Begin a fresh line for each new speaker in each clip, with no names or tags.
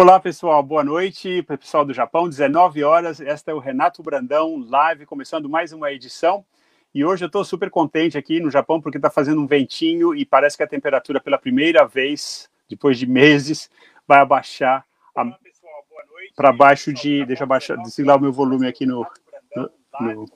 Olá, pessoal, boa noite. Pessoal do Japão, 19 horas. Esta é o Renato Brandão Live, começando mais uma edição. E hoje eu estou super contente aqui no Japão porque está fazendo um ventinho e parece que a temperatura, pela primeira vez, depois de meses, vai abaixar para baixo de. Deixa eu baixar, desligar o meu volume aqui no. no, no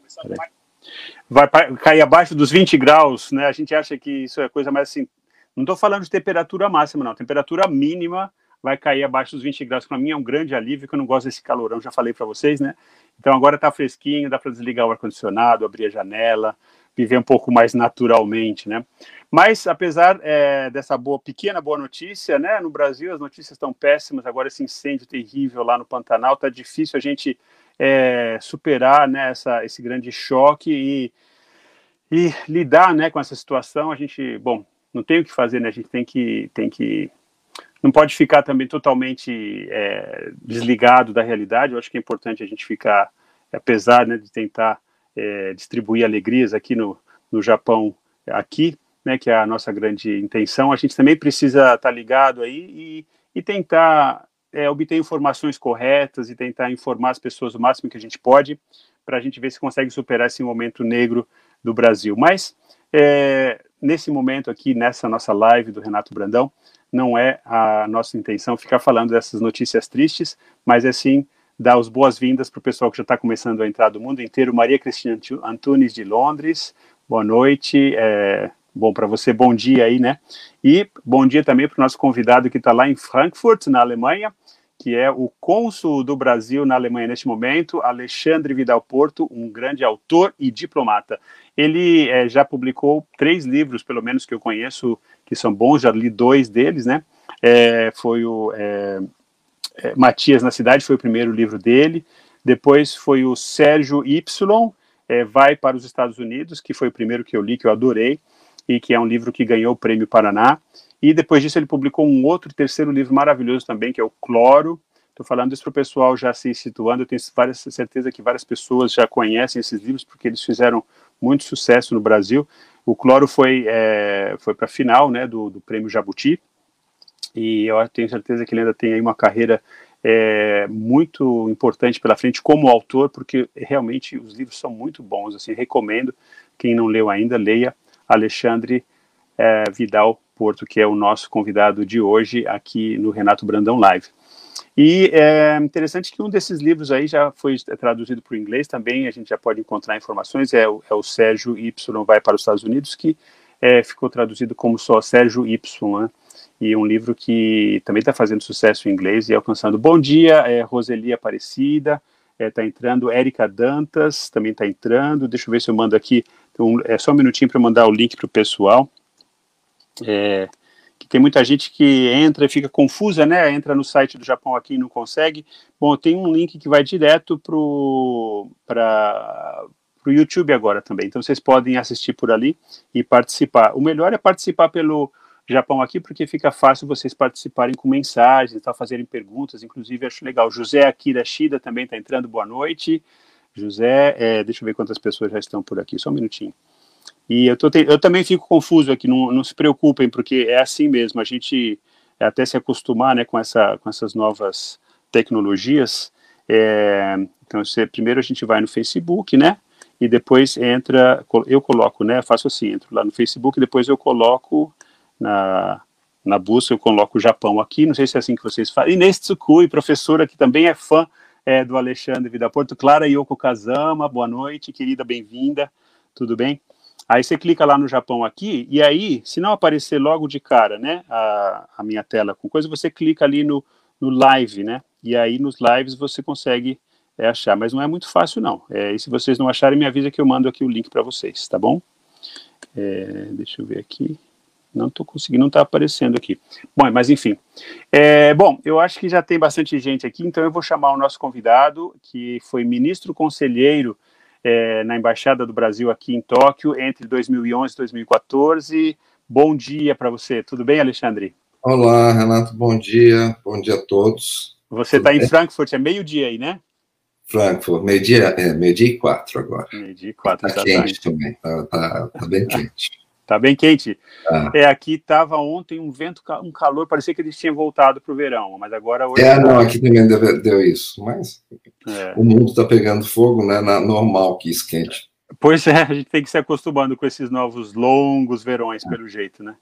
vai cair abaixo dos 20 graus, né? A gente acha que isso é coisa mais assim. Não estou falando de temperatura máxima, não. Temperatura mínima vai cair abaixo dos 20 graus. Para mim é um grande alívio, que eu não gosto desse calorão, já falei para vocês, né? Então agora está fresquinho, dá para desligar o ar-condicionado, abrir a janela, viver um pouco mais naturalmente, né? Mas apesar é, dessa boa, pequena boa notícia, né? No Brasil as notícias estão péssimas. Agora esse incêndio terrível lá no Pantanal tá difícil a gente é, superar né, essa, esse grande choque e, e lidar, né, com essa situação. A gente, bom, não tem o que fazer, né? A gente tem que tem que não pode ficar também totalmente é, desligado da realidade. Eu acho que é importante a gente ficar, apesar né, de tentar é, distribuir alegrias aqui no, no Japão, aqui, né, que é a nossa grande intenção, a gente também precisa estar tá ligado aí e, e tentar é, obter informações corretas e tentar informar as pessoas o máximo que a gente pode para a gente ver se consegue superar esse momento negro do Brasil. Mas, é, nesse momento aqui, nessa nossa live do Renato Brandão, não é a nossa intenção ficar falando dessas notícias tristes, mas é sim dar as boas-vindas para o pessoal que já está começando a entrar do mundo inteiro. Maria Cristina Antunes, de Londres, boa noite. É, bom para você, bom dia aí, né? E bom dia também para o nosso convidado que está lá em Frankfurt, na Alemanha, que é o cônsul do Brasil na Alemanha neste momento, Alexandre Vidal Porto, um grande autor e diplomata. Ele é, já publicou três livros, pelo menos que eu conheço, que são bons, já li dois deles, né? É, foi o é, Matias na Cidade, foi o primeiro livro dele. Depois foi o Sérgio Y, Vai para os Estados Unidos, que foi o primeiro que eu li, que eu adorei, e que é um livro que ganhou o Prêmio Paraná. E depois disso ele publicou um outro, terceiro livro maravilhoso também, que é o Cloro. Estou falando isso para o pessoal já se situando. Eu tenho várias, certeza que várias pessoas já conhecem esses livros, porque eles fizeram muito sucesso no Brasil. O Cloro foi, é, foi para a final né, do, do Prêmio Jabuti, e eu tenho certeza que ele ainda tem aí uma carreira é, muito importante pela frente como autor, porque realmente os livros são muito bons, assim, recomendo, quem não leu ainda, leia Alexandre é, Vidal Porto, que é o nosso convidado de hoje aqui no Renato Brandão Live. E é interessante que um desses livros aí já foi traduzido para o inglês também, a gente já pode encontrar informações, é, o, é o Sérgio Y Vai para os Estados Unidos, que é, ficou traduzido como só Sérgio Y, né? e um livro que também está fazendo sucesso em inglês e alcançando. Bom dia, é, Roseli Aparecida, está é, tá entrando, Érica Dantas também está entrando, deixa eu ver se eu mando aqui, um, é só um minutinho para mandar o link para o pessoal. É, que tem muita gente que entra e fica confusa, né? Entra no site do Japão aqui e não consegue. Bom, tem um link que vai direto para o YouTube agora também. Então vocês podem assistir por ali e participar. O melhor é participar pelo Japão aqui, porque fica fácil vocês participarem com mensagens, tá, fazerem perguntas. Inclusive, acho legal. José Akira Shida também está entrando. Boa noite. José, é, deixa eu ver quantas pessoas já estão por aqui. Só um minutinho. E eu, tô te... eu também fico confuso aqui, não, não se preocupem, porque é assim mesmo, a gente até se acostumar né, com, essa, com essas novas tecnologias. É... então, você, primeiro a gente vai no Facebook, né? E depois entra, eu coloco, né? Faço assim, entro lá no Facebook, depois eu coloco na, na busca, eu coloco o Japão aqui, não sei se é assim que vocês fazem. Inês Tsukui, professora que também é fã é, do Alexandre Vida Porto. Clara Yoko Kazama, boa noite, querida, bem-vinda, tudo bem? Aí você clica lá no Japão aqui, e aí, se não aparecer logo de cara, né, a, a minha tela com coisa, você clica ali no, no live, né, e aí nos lives você consegue é, achar, mas não é muito fácil não. É, e se vocês não acharem, me avisa que eu mando aqui o link para vocês, tá bom? É, deixa eu ver aqui. Não estou conseguindo, não está aparecendo aqui. Bom, mas enfim. É, bom, eu acho que já tem bastante gente aqui, então eu vou chamar o nosso convidado, que foi ministro conselheiro é, na Embaixada do Brasil aqui em Tóquio entre 2011 e 2014. Bom dia para você, tudo bem, Alexandre?
Olá, Renato, bom dia, bom dia a todos.
Você está em Frankfurt, é meio-dia aí, né?
Frankfurt, meio-dia, é, meio-dia e quatro agora.
Meio-dia e quatro,
Está quente também, está tá, tá bem quente.
Tá bem quente. Ah. É, aqui estava ontem um vento, um calor, parecia que eles tinham voltado para o verão, mas agora hoje.
É, tá... não, aqui também deu, deu isso, mas é. o mundo está pegando fogo, né? Na, normal que esquente.
Pois é, a gente tem que se acostumando com esses novos longos verões, pelo jeito, né?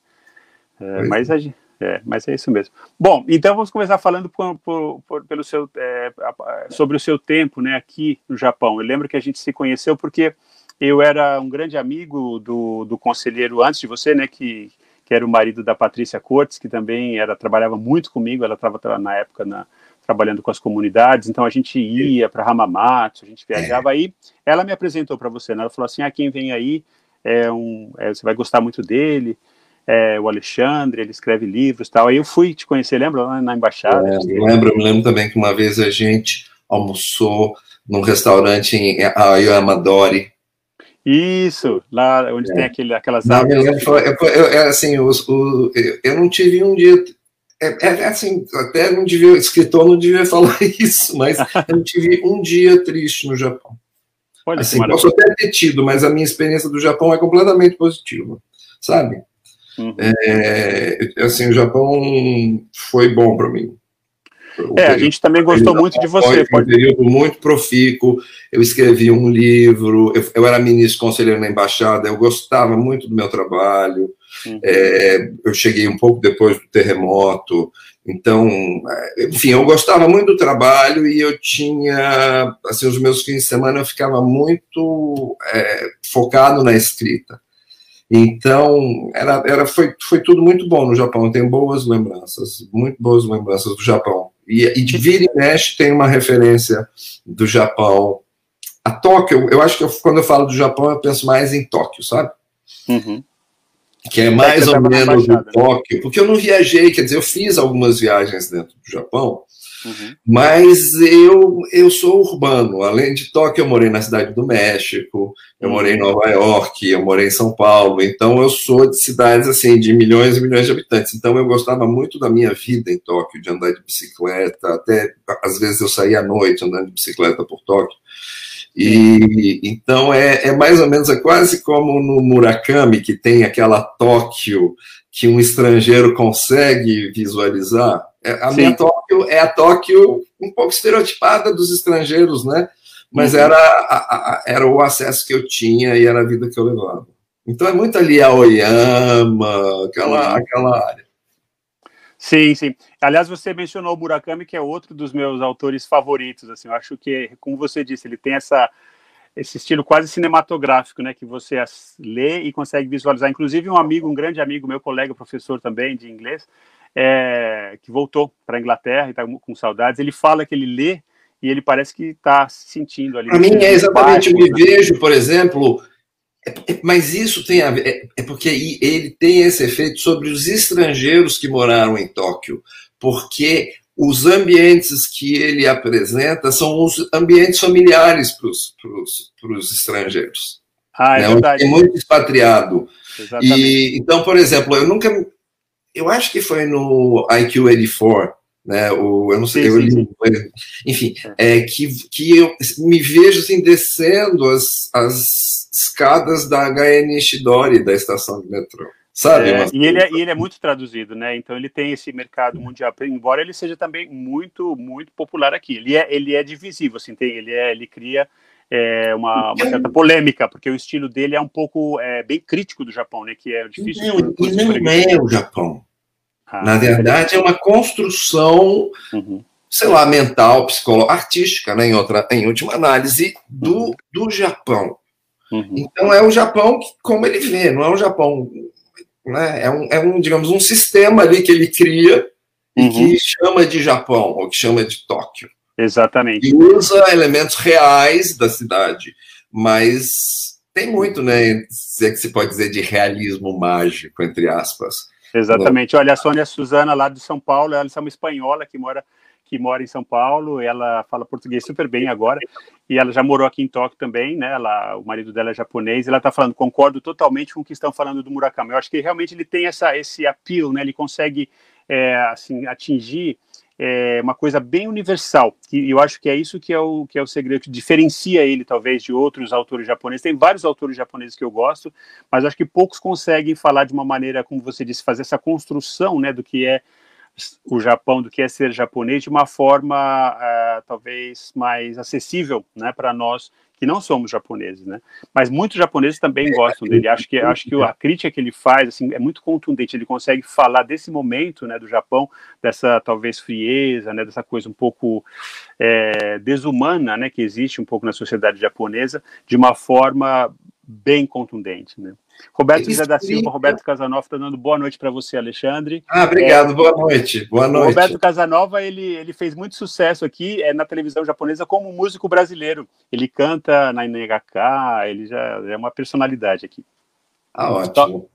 É, mas, é. a é, mas é isso mesmo. Bom, então vamos começar falando por, por, por, pelo seu, é, sobre o seu tempo né, aqui no Japão. Eu lembro que a gente se conheceu porque eu era um grande amigo do, do conselheiro antes de você, né, que, que era o marido da Patrícia Cortes, que também era trabalhava muito comigo, ela estava na época na, trabalhando com as comunidades, então a gente ia para Hamamatsu, a gente viajava aí. Ela me apresentou para você, né? ela falou assim: ah, quem vem aí é um, é, você vai gostar muito dele. É, o Alexandre, ele escreve livros tal. Aí eu fui te conhecer, lembra? Lá na embaixada. É,
lembro, me lembro também que uma vez a gente almoçou num restaurante em Ayamadori,
isso, lá onde é. tem aquele, aquelas
não, árvores. Eu, eu, eu, assim, os, o, eu não tive um dia. É, é, é, assim, até não devia, escritor não devia falar isso, mas eu não tive um dia triste no Japão. Olha, assim, posso até ter tido, mas a minha experiência do Japão é completamente positiva, sabe? Uhum. É, assim, o Japão foi bom para mim.
É, a gente também gostou muito de você.
Foi um período muito profícuo. Eu escrevi um livro, eu, eu, era ministro conselheiro na embaixada, eu gostava muito do meu trabalho. Uhum. É, eu cheguei um pouco depois do terremoto, então, é, enfim, eu gostava muito do trabalho e eu tinha, assim, os meus fins de semana eu ficava muito é, focado na escrita. Então, era, era, foi, foi tudo muito bom no Japão. Eu tenho boas lembranças, muito boas lembranças do Japão. E, e de vira e mexe tem uma referência do Japão. A Tóquio, eu acho que eu, quando eu falo do Japão, eu penso mais em Tóquio, sabe? Uhum. Que é mais é ou menos do né? Tóquio, porque eu não viajei, quer dizer, eu fiz algumas viagens dentro do Japão, Uhum. Mas eu, eu sou urbano. Além de Tóquio, eu morei na cidade do México, eu uhum. morei em Nova York, eu morei em São Paulo. Então, eu sou de cidades assim de milhões e milhões de habitantes. Então, eu gostava muito da minha vida em Tóquio, de andar de bicicleta. Até às vezes eu saía à noite andando de bicicleta por Tóquio. E então é, é mais ou menos é quase como no Murakami que tem aquela Tóquio que um estrangeiro consegue visualizar. É, a Sim. minha Tóquio é a Tóquio um pouco estereotipada dos estrangeiros, né? Mas uhum. era, a, a, era o acesso que eu tinha e era a vida que eu levava. Então é muito ali a Oyama, aquela, uhum. aquela área.
Sim, sim. Aliás, você mencionou o Murakami, que é outro dos meus autores favoritos. Assim, eu acho que, como você disse, ele tem essa esse estilo quase cinematográfico, né, que você lê e consegue visualizar. Inclusive um amigo, um grande amigo, meu colega, professor também de inglês, é, que voltou para a Inglaterra e está com saudades, ele fala que ele lê e ele parece que está se sentindo ali.
Para mim é exatamente, eu me né? vejo, por exemplo, é, é, mas isso tem a ver, é, é porque ele tem esse efeito sobre os estrangeiros que moraram em Tóquio, porque os ambientes que ele apresenta são os ambientes familiares para os estrangeiros.
Ah, é né? verdade.
É muito expatriado. Exatamente. E, então, por exemplo, eu nunca. Eu acho que foi no IQ 84, né? O, eu não sei, sim, eu li, sim. enfim, é. é, que, que eu me vejo assim, descendo as, as escadas da HN Shidori, da estação de metrô. Sabe?
É, e, ele é, e ele é muito traduzido, né? Então ele tem esse mercado mundial, embora ele seja também muito, muito popular aqui. Ele é, ele é divisivo, assim, tem, ele, é, ele cria é, uma, uma, certa polêmica, porque o estilo dele é um pouco é, bem crítico do Japão, né? Que é difícil.
Não, e não é o Japão. Ah, Na verdade, é uma construção, uhum. sei lá, mental, psicológica, artística, né? Em, outra, em última análise, do, uhum. do Japão. Uhum. Então é o Japão como ele vê, não é um Japão né? É, um, é um, digamos, um sistema ali que ele cria uhum. e que uhum. chama de Japão, ou que chama de Tóquio.
Exatamente.
E usa elementos reais da cidade, mas tem muito, né? Se é que se pode dizer de realismo mágico, entre aspas.
Exatamente. Olha, a Sônia Suzana, lá de São Paulo, ela é uma espanhola que mora que mora em São Paulo, ela fala português super bem agora, e ela já morou aqui em Tóquio também, né? Ela, o marido dela é japonês, e ela está falando, concordo totalmente com o que estão falando do Murakami. Eu acho que realmente ele tem essa, esse appeal, né? Ele consegue, é, assim, atingir é uma coisa bem universal, e eu acho que é isso que é o que é o segredo que diferencia ele talvez de outros autores japoneses. Tem vários autores japoneses que eu gosto, mas acho que poucos conseguem falar de uma maneira, como você disse, fazer essa construção, né, do que é o Japão, do que é ser japonês, de uma forma uh, talvez mais acessível, né, para nós que não somos japoneses, né? Mas muitos japoneses também é, gostam dele. Acho que acho que a crítica que ele faz assim é muito contundente. Ele consegue falar desse momento, né, do Japão, dessa talvez frieza, né, dessa coisa um pouco é, desumana, né, que existe um pouco na sociedade japonesa, de uma forma bem contundente, né? Roberto José da Silva, Roberto Casanova está dando boa noite para você, Alexandre.
Ah, obrigado, é, boa noite. Boa noite.
Roberto Casanova, ele, ele fez muito sucesso aqui é, na televisão japonesa como músico brasileiro. Ele canta na NHK, ele já é uma personalidade aqui.
Ah, ótimo.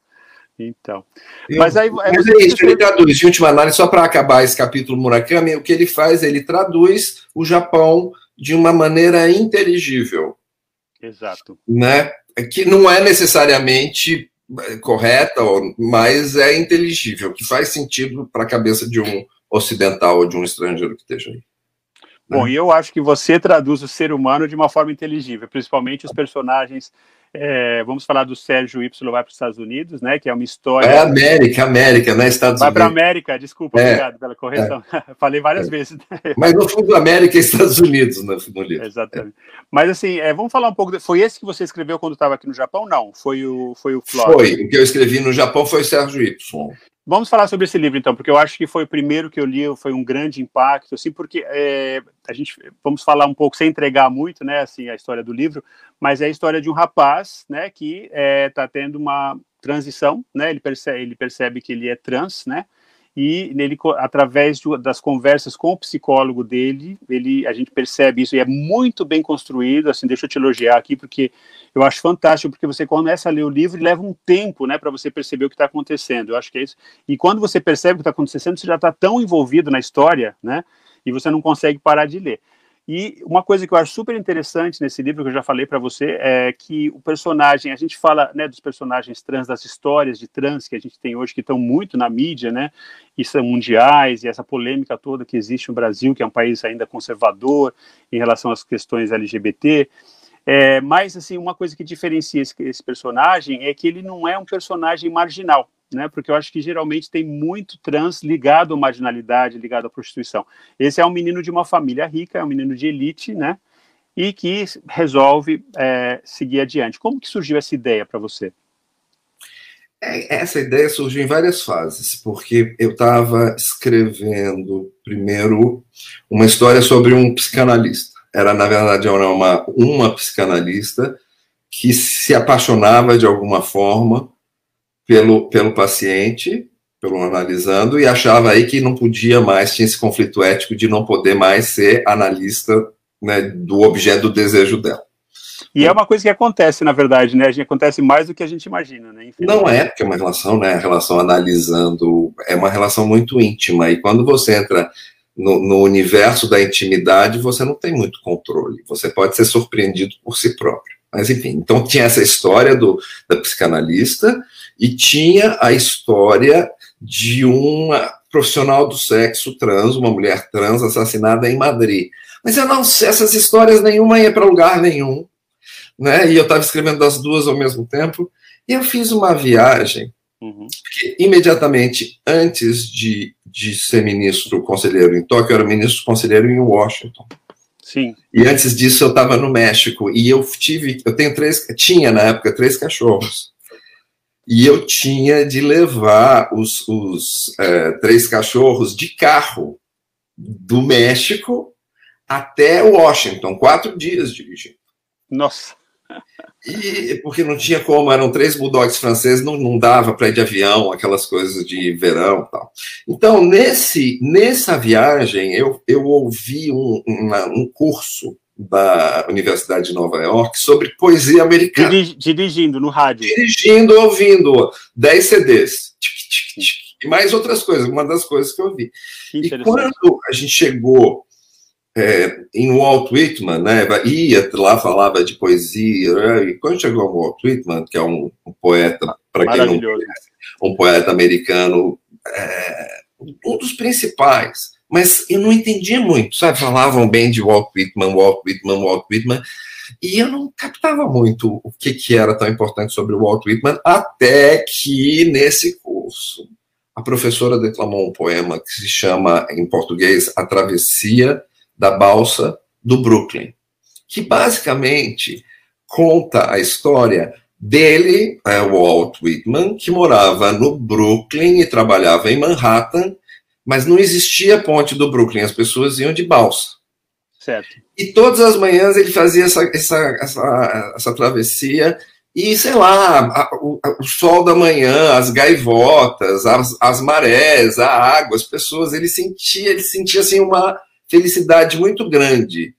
Então.
Eu, mas aí. É mas é isso, ele traduz, de última análise, só para acabar esse capítulo Murakami, o que ele faz, ele traduz o Japão de uma maneira inteligível.
Exato.
Né? Que não é necessariamente é, correta, mas é inteligível, que faz sentido para a cabeça de um ocidental ou de um estrangeiro que esteja aí.
Bom, e eu acho que você traduz o ser humano de uma forma inteligível, principalmente os personagens é, vamos falar do Sérgio Y vai para os Estados Unidos, né? Que é uma história.
É América, América, né? Estados
vai Unidos. Vai para América, desculpa, é, obrigado pela correção. É, Falei várias é. vezes.
Mas no fundo, América e Estados Unidos, no, no
livro. Exatamente. Mas assim, é, vamos falar um pouco. De... Foi esse que você escreveu quando estava aqui no Japão? Não, foi o foi o
Flora. Foi. O que eu escrevi no Japão foi o Sérgio Y.
Vamos falar sobre esse livro, então, porque eu acho que foi o primeiro que eu li, foi um grande impacto, assim, porque é, a gente, vamos falar um pouco, sem entregar muito, né, assim, a história do livro, mas é a história de um rapaz, né, que está é, tá tendo uma transição, né, ele percebe, ele percebe que ele é trans, né, e nele através de, das conversas com o psicólogo dele, ele a gente percebe isso e é muito bem construído, assim, deixa eu te elogiar aqui porque eu acho fantástico porque você começa a ler o livro e leva um tempo, né, para você perceber o que está acontecendo. Eu acho que é isso. E quando você percebe o que está acontecendo, você já está tão envolvido na história, né, e você não consegue parar de ler. E uma coisa que eu acho super interessante nesse livro, que eu já falei para você, é que o personagem, a gente fala né, dos personagens trans, das histórias de trans que a gente tem hoje, que estão muito na mídia, né, e são mundiais, e essa polêmica toda que existe no Brasil, que é um país ainda conservador em relação às questões LGBT. É, mas, assim, uma coisa que diferencia esse, esse personagem é que ele não é um personagem marginal né? Porque eu acho que geralmente tem muito trans ligado à marginalidade, ligado à prostituição. Esse é um menino de uma família rica, é um menino de elite, né? E que resolve é, seguir adiante. Como que surgiu essa ideia para você?
É, essa ideia surgiu em várias fases, porque eu estava escrevendo primeiro uma história sobre um psicanalista. Era, na verdade, era uma, uma psicanalista que se apaixonava de alguma forma pelo, pelo paciente, pelo analisando, e achava aí que não podia mais, tinha esse conflito ético de não poder mais ser analista né, do objeto do desejo dela.
E é uma coisa que acontece, na verdade, né? A gente acontece mais do que a gente imagina, né?
Não é, porque é uma relação, né? A relação analisando é uma relação muito íntima. E quando você entra no, no, universo da intimidade, você não tem muito controle. Você pode ser surpreendido por si próprio. Mas enfim, então tinha essa história do, da psicanalista e tinha a história de uma profissional do sexo trans, uma mulher trans assassinada em Madrid. Mas eu não sei, essas histórias nenhuma ia para lugar nenhum, né? E eu estava escrevendo das duas ao mesmo tempo, e eu fiz uma viagem, uhum. porque imediatamente antes de, de ser ministro conselheiro em Tóquio, eu era ministro conselheiro em Washington.
Sim.
E antes disso eu estava no México e eu tive, eu tenho três, tinha na época três cachorros e eu tinha de levar os, os é, três cachorros de carro do México até Washington, quatro dias dirigindo.
Nossa!
E porque não tinha como, eram três bulldogs franceses, não, não dava para ir de avião, aquelas coisas de verão tal. Então, nesse, nessa viagem, eu, eu ouvi um, uma, um curso da Universidade de Nova York sobre poesia americana.
dirigindo no rádio.
Dirigindo, ouvindo 10 CDs. E mais outras coisas, uma das coisas que eu vi. E quando a gente chegou é, em Walt Whitman, né, ia lá, falava de poesia, né, e quando chegou a Walt Whitman, que é um, um poeta, para quem não conhece, um poeta americano, é, um dos principais, mas eu não entendia muito, sabe? Falavam bem de Walt Whitman, Walt Whitman, Walt Whitman, e eu não captava muito o que, que era tão importante sobre o Walt Whitman, até que nesse curso a professora declamou um poema que se chama, em português, A Travessia da Balsa do Brooklyn, que basicamente conta a história dele, é, Walt Whitman, que morava no Brooklyn e trabalhava em Manhattan, mas não existia ponte do Brooklyn, as pessoas iam de balsa.
Certo.
E todas as manhãs ele fazia essa, essa, essa, essa travessia e, sei lá, a, o, o, sol da manhã, as gaivotas, as, as marés, a água, as pessoas, ele sentia, ele sentia assim uma felicidade muito grande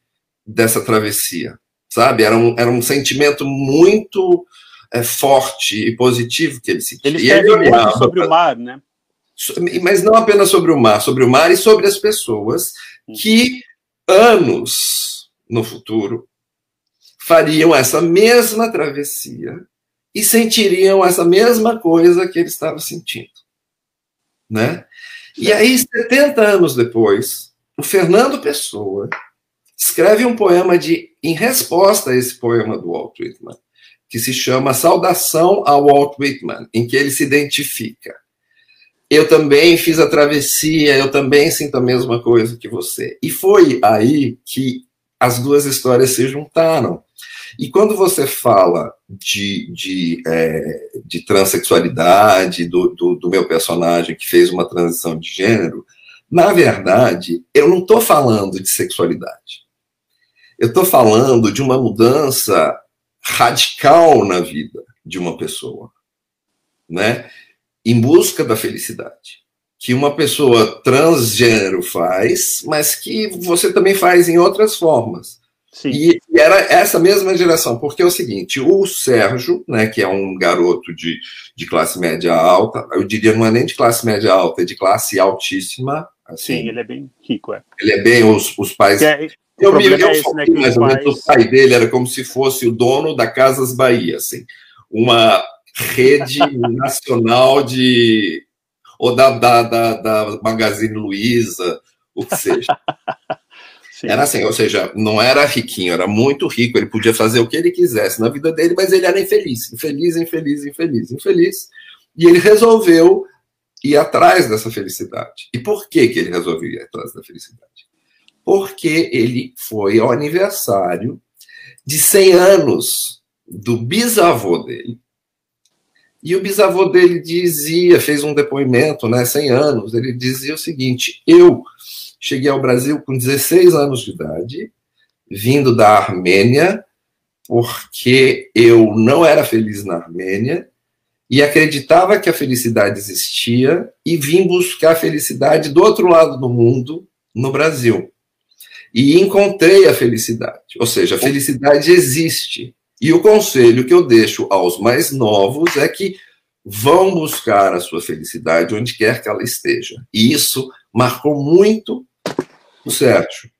dessa travessia, sabe? Era um, era um sentimento muito é, forte e positivo que ele sentia.
Ele escreve ele muito sobre o mar, né?
Mas não apenas sobre o mar, sobre o mar e sobre as pessoas que anos no futuro fariam essa mesma travessia e sentiriam essa mesma coisa que ele estava sentindo. Né? E aí, 70 anos depois, o Fernando Pessoa escreve um poema de, em resposta a esse poema do Walt Whitman, que se chama Saudação ao Walt Whitman, em que ele se identifica. Eu também fiz a travessia, eu também sinto a mesma coisa que você. E foi aí que as duas histórias se juntaram. E quando você fala de, de, é, de transexualidade, do, do, do, meu personagem que fez uma transição de gênero, na verdade, eu não estou falando de sexualidade. Eu estou falando de uma mudança radical na vida de uma pessoa, né? Em busca da felicidade. Que uma pessoa transgênero faz, mas que você também faz em outras formas. Sim. E, era essa mesma geração, porque é o seguinte: o Sérgio, né, que é um garoto de, de classe média alta, eu diria não é nem de classe média alta, é de classe altíssima.
Assim, Sim, ele é bem rico, é.
Ele é bem, os, os pais. É, eu me eu é né, mais ou menos, o pai dele era como se fosse o dono da Casas Bahia, assim, uma rede nacional de. ou da, da, da, da Magazine Luiza, o que seja. Sim. Era assim, ou seja, não era riquinho, era muito rico, ele podia fazer o que ele quisesse na vida dele, mas ele era infeliz, infeliz, infeliz, infeliz, infeliz. E ele resolveu ir atrás dessa felicidade. E por que, que ele resolveu ir atrás da felicidade? Porque ele foi ao aniversário de 100 anos do bisavô dele. E o bisavô dele dizia, fez um depoimento, né, 100 anos, ele dizia o seguinte: eu Cheguei ao Brasil com 16 anos de idade, vindo da Armênia, porque eu não era feliz na Armênia e acreditava que a felicidade existia e vim buscar a felicidade do outro lado do mundo, no Brasil. E encontrei a felicidade, ou seja, a felicidade existe. E o conselho que eu deixo aos mais novos é que vão buscar a sua felicidade onde quer que ela esteja. E isso marcou muito o Sérgio.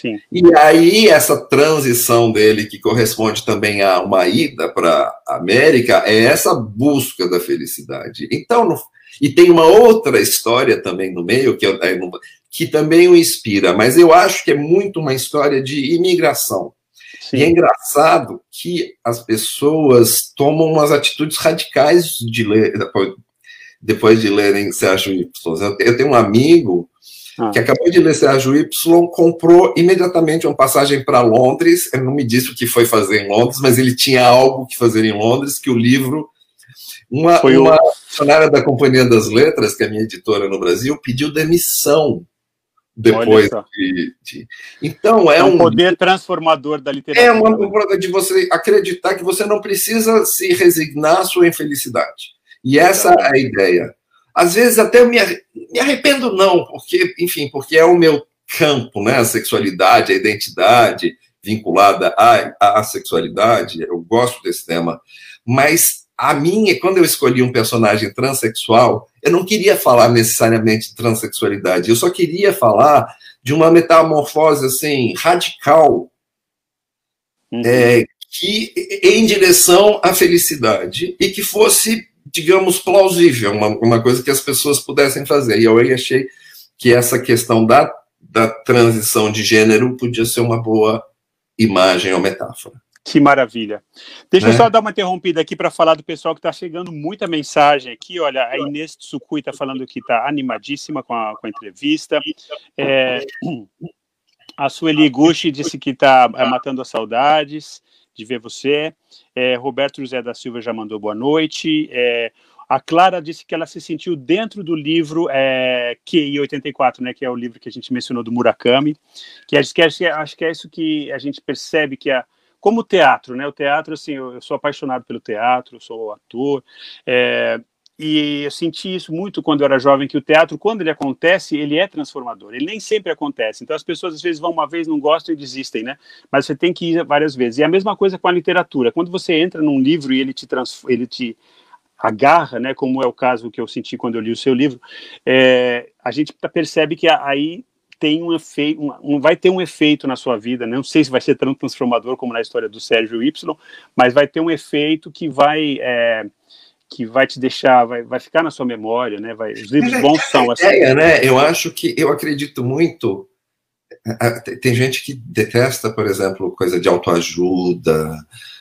Sim.
E aí, essa transição dele, que corresponde também a uma ida para a América, é essa busca da felicidade. Então, no, e tem uma outra história também no meio, que, eu, que também o inspira, mas eu acho que é muito uma história de imigração. Sim. E é engraçado que as pessoas tomam umas atitudes radicais de ler, depois, depois de lerem Sérgio Y. Eu tenho um amigo ah. que acabou de ler Sérgio Y, comprou imediatamente uma passagem para Londres. Ele não me disse o que foi fazer em Londres, mas ele tinha algo que fazer em Londres, que o livro. Uma, foi uma o... funcionária da Companhia das Letras, que é a minha editora no Brasil, pediu demissão depois de, de, Então é, é um,
um, poder transformador da literatura.
É uma de você acreditar que você não precisa se resignar à sua infelicidade. E essa é a ideia. Às vezes até eu me, me arrependo não, porque, enfim, porque é o meu campo, né? A sexualidade, a identidade vinculada à, à sexualidade. Eu gosto desse tema, mas a minha, quando eu escolhi um personagem transexual, eu não queria falar necessariamente de transexualidade, eu só queria falar de uma metamorfose assim radical uhum. é, que em direção à felicidade e que fosse digamos, plausível, uma, uma coisa que as pessoas pudessem fazer. E eu achei que essa questão da, da transição de gênero podia ser uma boa imagem ou metáfora.
Que maravilha. Deixa é. eu só dar uma interrompida aqui para falar do pessoal que está chegando muita mensagem aqui. Olha, a Inês Tsukui está falando que está animadíssima com a, com a entrevista. É, a Sueli Gucci disse que está é, matando as saudades de ver você. É, Roberto José da Silva já mandou boa noite. É, a Clara disse que ela se sentiu dentro do livro é, QI 84, né, que é o livro que a gente mencionou do Murakami, que acho que, é, acho que é isso que a gente percebe que a como teatro, né? O teatro, assim, eu, eu sou apaixonado pelo teatro, sou ator, é, e eu senti isso muito quando eu era jovem, que o teatro, quando ele acontece, ele é transformador. Ele nem sempre acontece. Então as pessoas às vezes vão uma vez, não gostam e desistem, né? Mas você tem que ir várias vezes. E a mesma coisa com a literatura. Quando você entra num livro e ele te, ele te agarra, né? Como é o caso que eu senti quando eu li o seu livro, é... a gente percebe que aí tem um efeito, um, um, vai ter um efeito na sua vida, né? não sei se vai ser tão transformador como na história do Sérgio Y, mas vai ter um efeito que vai é, que vai te deixar, vai, vai ficar na sua memória, né? Vai, os livros bons são assim.
Ideia, né? Eu acho que eu acredito muito. Tem gente que detesta, por exemplo, coisa de autoajuda,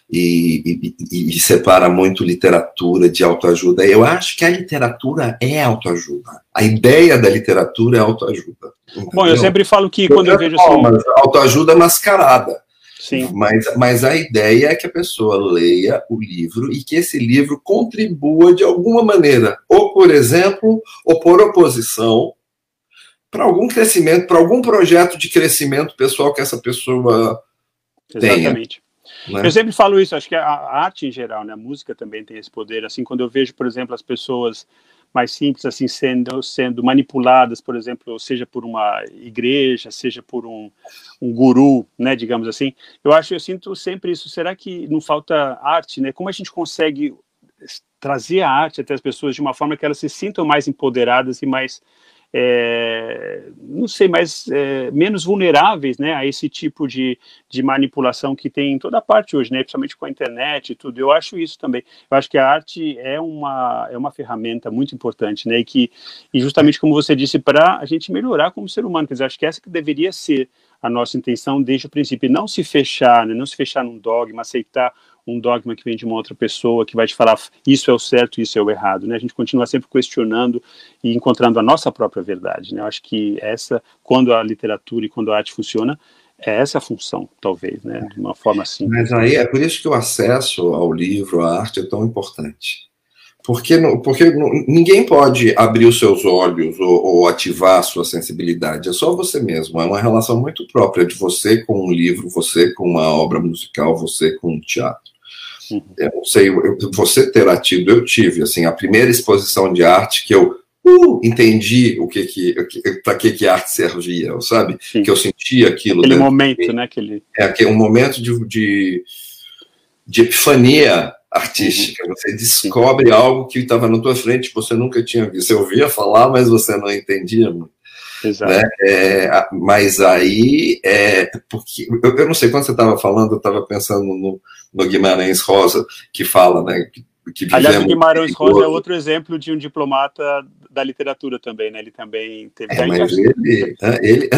e, e, e, separa muito literatura de autoajuda. Eu acho que a literatura é autoajuda. A ideia da literatura é autoajuda.
Entendeu? Bom, eu sempre falo que quando eu vejo assim.
Autoajuda mascarada. Sim. Mas, mas a ideia é que a pessoa leia o livro e que esse livro contribua de alguma maneira, ou por exemplo, ou por oposição, para algum crescimento, para algum projeto de crescimento pessoal que essa pessoa Exatamente. tenha.
Né? Eu sempre falo isso, acho que a arte em geral, né, a música também tem esse poder. Assim, quando eu vejo, por exemplo, as pessoas mais simples assim sendo sendo manipuladas, por exemplo, seja por uma igreja, seja por um, um guru, né, digamos assim. Eu acho, eu sinto sempre isso. Será que não falta arte, né? Como a gente consegue trazer a arte até as pessoas de uma forma que elas se sintam mais empoderadas e mais é, não sei, mais é, menos vulneráveis né, a esse tipo de, de manipulação que tem em toda parte hoje, né, principalmente com a internet e tudo. Eu acho isso também. Eu acho que a arte é uma, é uma ferramenta muito importante, né, e que, e justamente como você disse, para a gente melhorar como ser humano, quer dizer, acho que essa que deveria ser a nossa intenção desde o princípio, não se fechar, né, não se fechar num dogma, aceitar um dogma que vem de uma outra pessoa que vai te falar isso é o certo, isso é o errado, né? A gente continua sempre questionando e encontrando a nossa própria verdade, né? Eu acho que essa, quando a literatura e quando a arte funciona, é essa a função, talvez, né? De uma forma assim.
Mas aí é por isso que o acesso ao livro, à arte é tão importante. Porque, porque ninguém pode abrir os seus olhos ou, ou, ativar a sua sensibilidade, é só você mesmo. É uma relação muito própria de você com um livro, você com uma obra musical, você com um teatro. Uhum. Eu não sei, eu, você terá tido, eu tive, assim, a primeira exposição de arte que eu uh, entendi o que que, para que que a arte servia, sabe? Sim. Que eu sentia aquilo.
Aquele momento, né? Aquele...
É, um momento de, de, de epifania artística. Uhum. Você descobre Sim. algo que estava na tua frente, você nunca tinha visto. Você ouvia falar, mas você não entendia. Exato. Né? É, mas aí, é, porque eu, eu, não sei, quando você estava falando, eu estava pensando no, no, Guimarães Rosa, que fala, né? Que,
que Aliás, o Guimarães Rosa é outro exemplo de um diplomata da literatura também, né? Ele também teve.
É, mas ele, ele,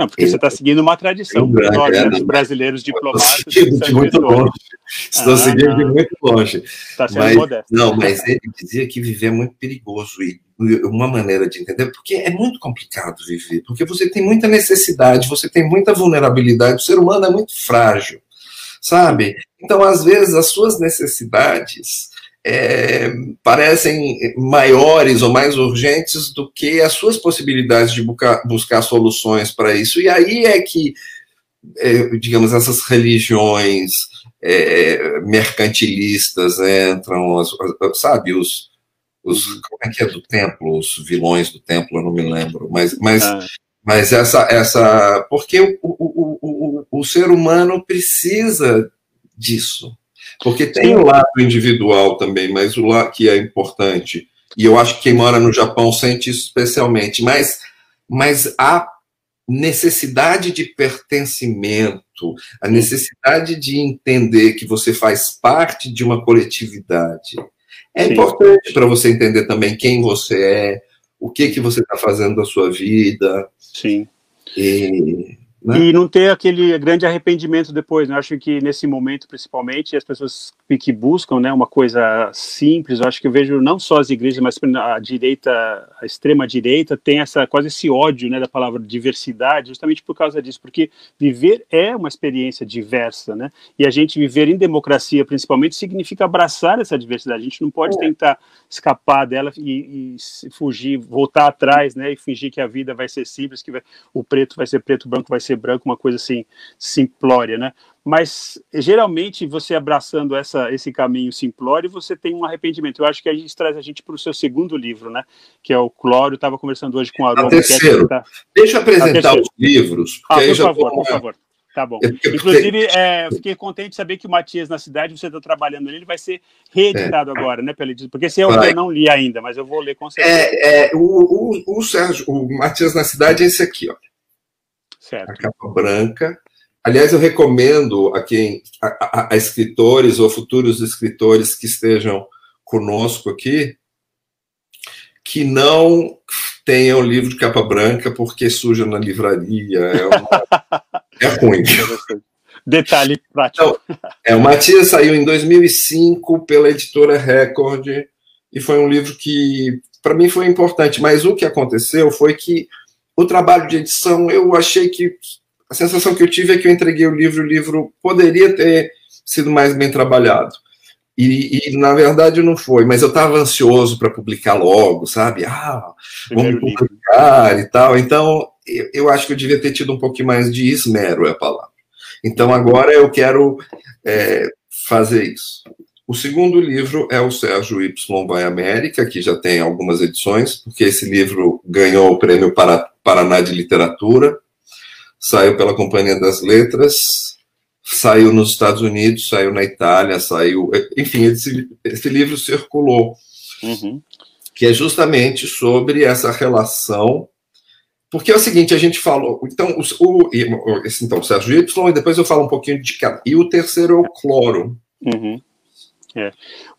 não, porque você está seguindo uma tradição grande, nós, é, dos brasileiros diplomatas.
Estou de muito longe. Estou ah, seguindo de muito longe. Está sendo mas, modesto. Não, mas ele dizia que viver é muito perigoso e uma maneira de entender, porque é muito complicado viver, porque você tem muita necessidade, você tem muita vulnerabilidade, o ser humano é muito frágil, sabe? Então, às vezes, as suas necessidades é, parecem maiores ou mais urgentes do que as suas possibilidades de buscar, buscar soluções para isso. E aí é que, é, digamos, essas religiões é, mercantilistas entram, sabe, os, os. Como é que é do templo? Os vilões do templo, eu não me lembro. Mas, mas, ah. mas essa. essa porque o, o, o, o, o ser humano precisa disso porque tem o lado individual também, mas o lado que é importante. E eu acho que quem mora no Japão sente isso especialmente. Mas, mas a necessidade de pertencimento, a necessidade de entender que você faz parte de uma coletividade, é Sim. importante para você entender também quem você é, o que que você está fazendo da sua vida.
Sim.
E
né? E não ter aquele grande arrependimento depois. Né? Eu acho que nesse momento, principalmente, as pessoas que buscam né, uma coisa simples, eu acho que eu vejo não só as igrejas, mas a direita, a extrema direita, tem essa quase esse ódio né, da palavra diversidade, justamente por causa disso, porque viver é uma experiência diversa, né? E a gente viver em democracia, principalmente, significa abraçar essa diversidade. A gente não pode é. tentar escapar dela e, e, fugir, voltar atrás, né? E fingir que a vida vai ser simples, que vai, o preto vai ser preto, o branco vai ser branco, uma coisa assim simplória, né? Mas geralmente você abraçando essa, esse caminho simplório, você tem um arrependimento. Eu acho que a gente traz a gente para o seu segundo livro, né? Que é o Clório. Estava conversando hoje com a Aroma.
Terceiro. Tá... Deixa eu apresentar os livros.
Ah, por favor, por favor. Tá bom. Inclusive, é, fiquei contente de saber que o Matias na cidade, você está trabalhando ali, ele vai ser reeditado é. agora, né, Pelo Porque esse é o que eu não li ainda, mas eu vou ler com certeza.
É, é o, o, o, Sérgio, o Matias na cidade é esse aqui, ó.
Certo.
A capa branca. Aliás, eu recomendo a quem, a, a, a escritores ou futuros escritores que estejam conosco aqui, que não tenham livro de capa branca porque suja na livraria. É uma... É ruim.
Detalhe prático.
Então, é, o Matias saiu em 2005 pela editora Record e foi um livro que, para mim, foi importante. Mas o que aconteceu foi que o trabalho de edição, eu achei que. A sensação que eu tive é que eu entreguei o livro, o livro poderia ter sido mais bem trabalhado. E, e, na verdade não foi, mas eu estava ansioso para publicar logo, sabe? Ah, vamos publicar livro. e tal. Então, eu, eu, acho que eu devia ter tido um pouquinho mais de esmero, é a palavra. Então, agora eu quero é, fazer isso. O segundo livro é o Sérgio Y vai América, que já tem algumas edições, porque esse livro ganhou o prêmio Paraná de Literatura, saiu pela Companhia das Letras, saiu nos Estados Unidos, saiu na Itália, saiu. Enfim, esse, esse livro circulou,
uhum.
que é justamente sobre essa relação. Porque é o seguinte, a gente falou. Então, o, o esse, então, o Sérgio Y, e depois eu falo um pouquinho de cada. E o terceiro é o cloro.
Uhum. É.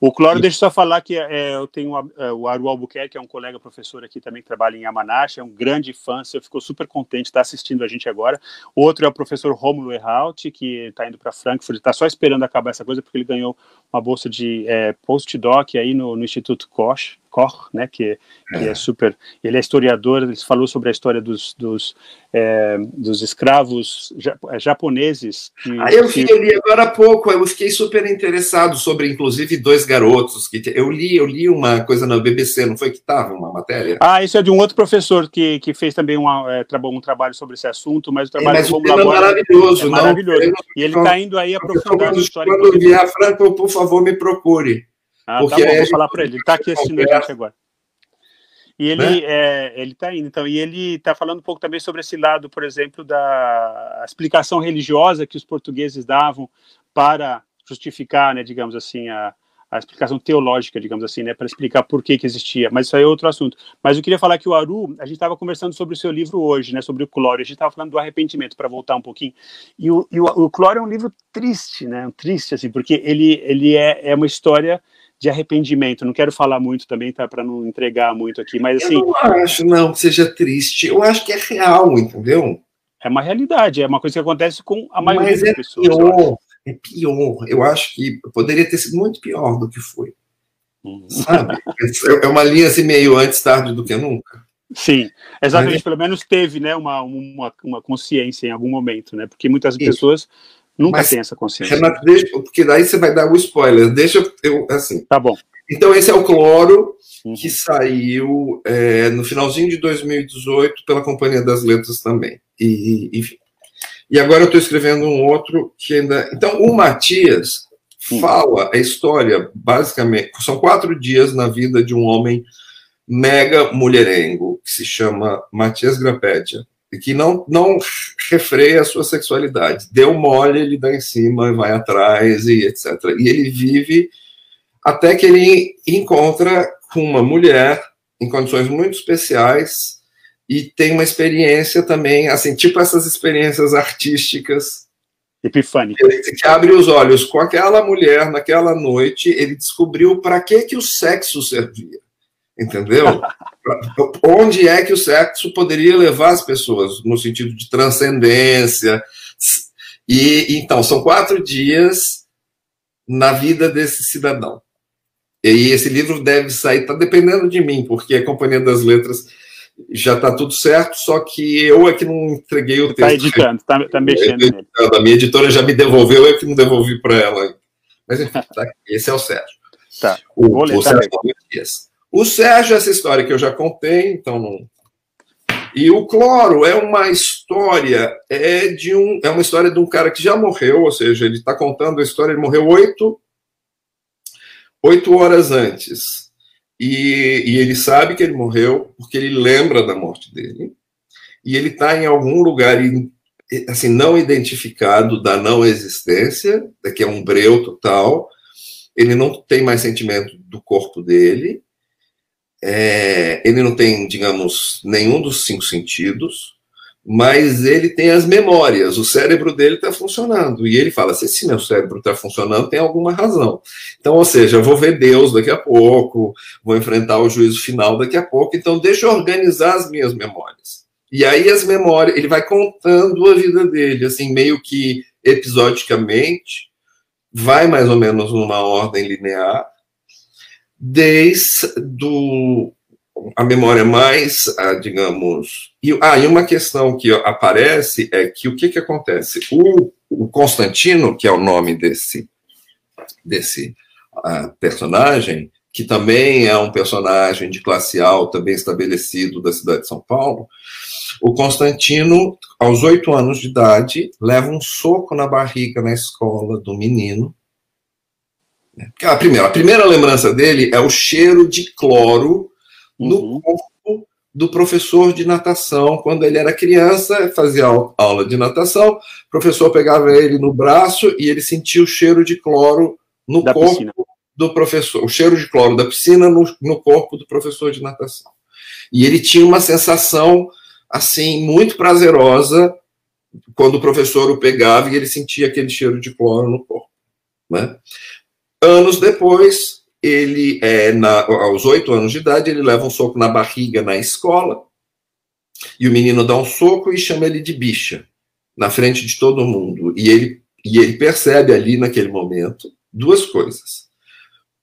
O Cloro, deixa eu só falar que é, eu tenho é, o Aru Albuquerque, é um colega professor aqui também que trabalha em Yamanashi, é um grande fã, você ficou super contente de estar assistindo a gente agora. Outro é o professor Romulo Erhalt, que está indo para Frankfurt, está só esperando acabar essa coisa, porque ele ganhou uma bolsa de é, postdoc aí no, no Instituto Koch, Koch, né, que, que é. é. super. Ele é historiador, ele falou sobre a história dos, dos, é, dos escravos é, japoneses.
Que, ah, eu, vi, eu li agora há pouco, eu fiquei super interessado sobre, inclusive, dois garotos. que Eu li, eu li uma coisa na BBC, não foi que estava uma matéria?
Ah, isso é de um outro professor que, que fez também uma, é, um trabalho sobre esse assunto, mas o trabalho
é, mas o tema é maravilhoso. É
não, maravilhoso. e ele está indo aí aprofundando a história.
Quando vier Franco, por favor, me procure.
Ah, tá Porque tá bom, vou falar para ele. Ele está aqui assistindo a gente agora. E ele né? é, ele está indo, então, e ele está falando um pouco também sobre esse lado, por exemplo, da explicação religiosa que os portugueses davam para justificar, né, digamos assim, a, a explicação teológica, digamos assim, né, para explicar por que que existia. Mas isso aí é outro assunto. Mas eu queria falar que o Aru, a gente estava conversando sobre o seu livro hoje, né, sobre o Clório. A gente estava falando do arrependimento, para voltar um pouquinho. E o, e o, o Clório é um livro triste, né, triste assim, porque ele ele é, é uma história de arrependimento. Não quero falar muito também, tá, para não entregar muito aqui, mas assim.
Eu não acho, não, que seja triste. Eu acho que é real, entendeu?
É uma realidade, é uma coisa que acontece com a maioria
mas
das
é
pessoas.
Pior, é pior. Eu acho que poderia ter sido muito pior do que foi. Uhum. Sabe? é uma linha assim meio antes tarde do que nunca.
Sim, exatamente. Mas, pelo menos teve, né, uma, uma, uma consciência em algum momento, né? Porque muitas isso. pessoas Nunca Mas, tem essa consciência.
Renato, deixa, porque daí você vai dar o spoiler. Deixa eu, assim.
Tá bom.
Então, esse é o Cloro, uhum. que saiu é, no finalzinho de 2018 pela Companhia das Letras também. E, enfim. E agora eu estou escrevendo um outro que ainda. Então, o Matias uhum. fala a história, basicamente. São quatro dias na vida de um homem mega mulherengo, que se chama Matias Grapédia que não, não refreia a sua sexualidade. Deu mole, ele dá em cima, vai atrás e etc. E ele vive até que ele encontra com uma mulher em condições muito especiais e tem uma experiência também, assim, tipo essas experiências artísticas.
Epifânicas.
Que abre os olhos com aquela mulher naquela noite, ele descobriu para que, que o sexo servia. entendeu? Onde é que o sexo poderia levar as pessoas no sentido de transcendência? E então são quatro dias na vida desse cidadão. E esse livro deve sair, está dependendo de mim, porque a Companhia das Letras já está tudo certo, só que eu é que não entreguei o
tá texto. Está editando, está tá mexendo nele.
A minha editora já me devolveu, eu é que não devolvi para ela. Mas enfim, tá, esse é o Sérgio.
Tá.
O, Vou ler, o, Sérgio o Sérgio, essa história que eu já contei, então não. E o Cloro é uma história, é de um, é uma história de um cara que já morreu, ou seja, ele está contando a história, ele morreu oito oito horas antes. E, e, ele sabe que ele morreu porque ele lembra da morte dele. E ele está em algum lugar assim não identificado da não existência, que é um breu total. Ele não tem mais sentimento do corpo dele. É, ele não tem, digamos, nenhum dos cinco sentidos mas ele tem as memórias, o cérebro dele está funcionando. E ele fala: se esse meu cérebro está funcionando, tem alguma razão. Então, ou seja, eu vou ver Deus daqui a pouco, vou enfrentar o juízo final daqui a pouco, então deixa eu organizar as minhas memórias. E aí as memórias, ele vai contando a vida dele, assim, meio que episodicamente, vai mais ou menos numa ordem linear, desde do a memória mais, ah, digamos. E, ah, e uma questão que aparece é que o que, que acontece? O, o Constantino, que é o nome desse, desse uh, personagem, que também é um personagem de classe alta, bem estabelecido da cidade de São Paulo, o Constantino, aos oito anos de idade, leva um soco na barriga na escola do menino. A primeira, a primeira lembrança dele é o cheiro de cloro no uhum. corpo do professor de natação. Quando ele era criança, fazia aula de natação, o professor pegava ele no braço e ele sentia o cheiro de cloro no da corpo piscina. do professor, o cheiro de cloro da piscina no, no corpo do professor de natação. E ele tinha uma sensação assim muito prazerosa quando o professor o pegava e ele sentia aquele cheiro de cloro no corpo. Né? Anos depois, ele, é, na, aos oito anos de idade, ele leva um soco na barriga na escola, e o menino dá um soco e chama ele de bicha, na frente de todo mundo. E ele, e ele percebe ali, naquele momento, duas coisas.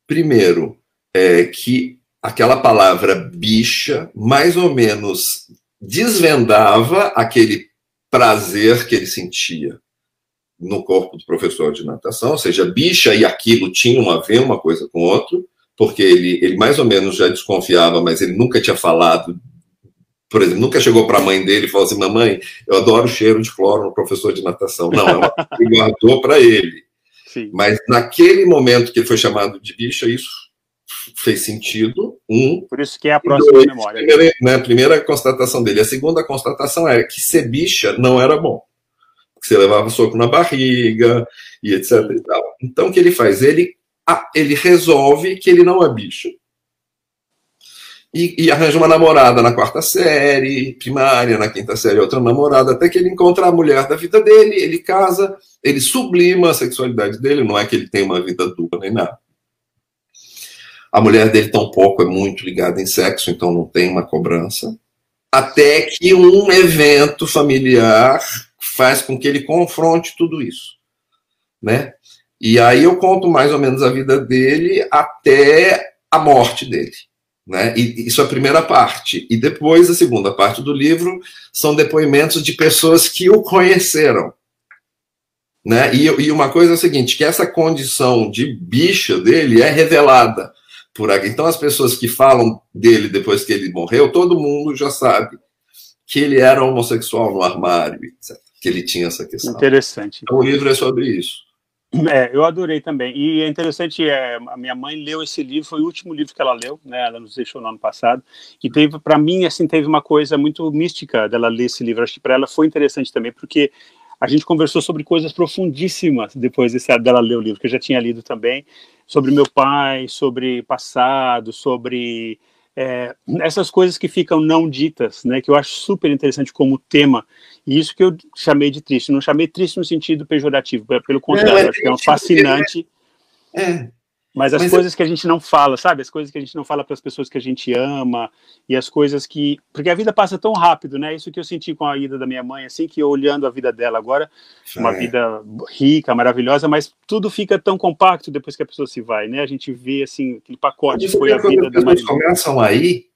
Primeiro, é que aquela palavra bicha, mais ou menos, desvendava aquele prazer que ele sentia no corpo do professor de natação, ou seja, bicha e aquilo tinham a ver uma coisa com outro, porque ele, ele mais ou menos já desconfiava, mas ele nunca tinha falado, por exemplo, nunca chegou para a mãe dele e falou assim: Mamãe, eu adoro o cheiro de cloro no professor de natação. Não, ela guardou para ele. Sim. Mas naquele momento que ele foi chamado de bicha, isso fez sentido. Um.
Por isso que é a próxima dois, memória.
Primeira, né, a primeira constatação dele. A segunda constatação era que ser bicha não era bom que você levava soco na barriga e etc. E. Então, o que ele faz? Ele, ele resolve que ele não é bicho. E, e, arranja uma namorada na quarta série, primária, na quinta série, outra namorada, até que ele encontra a mulher da vida dele, ele casa, ele sublima a sexualidade dele, não é que ele tem uma vida dupla nem nada. A mulher dele tampouco é muito ligada em sexo, então não tem uma cobrança. Até que um evento familiar faz com que ele confronte tudo isso, né? E aí eu conto mais ou menos a vida dele até a morte dele, né? E isso é a primeira parte. E depois a segunda parte do livro são depoimentos de pessoas que o conheceram, né? E, e uma coisa é a seguinte, que essa condição de bicha dele é revelada por aqui. Então as pessoas que falam dele depois que ele morreu, todo mundo já sabe que ele era homossexual no armário, etc que ele tinha essa questão.
Interessante.
Então, o livro é sobre isso.
É, eu adorei também. E é interessante, é, a minha mãe leu esse livro, foi o último livro que ela leu, né? Ela nos deixou no ano passado. E teve, para mim, assim, teve uma coisa muito mística dela ler esse livro. Acho que para ela foi interessante também, porque a gente conversou sobre coisas profundíssimas depois desse, dela ler o livro, que eu já tinha lido também, sobre meu pai, sobre passado, sobre é, essas coisas que ficam não ditas, né, que eu acho super interessante como tema, e isso que eu chamei de triste, não chamei triste no sentido pejorativo, pelo contrário, é, acho que é um fascinante.
É,
Mas as Mas coisas eu... que a gente não fala, sabe? As coisas que a gente não fala para as pessoas que a gente ama e as coisas que. Porque a vida passa tão rápido, né? Isso que eu senti com a ida da minha mãe, assim, que olhando a vida dela agora, é. uma vida rica, maravilhosa, mas tudo fica tão compacto depois que a pessoa se vai, né? A gente vê, assim, aquele pacote que foi a vida
da As começam aí,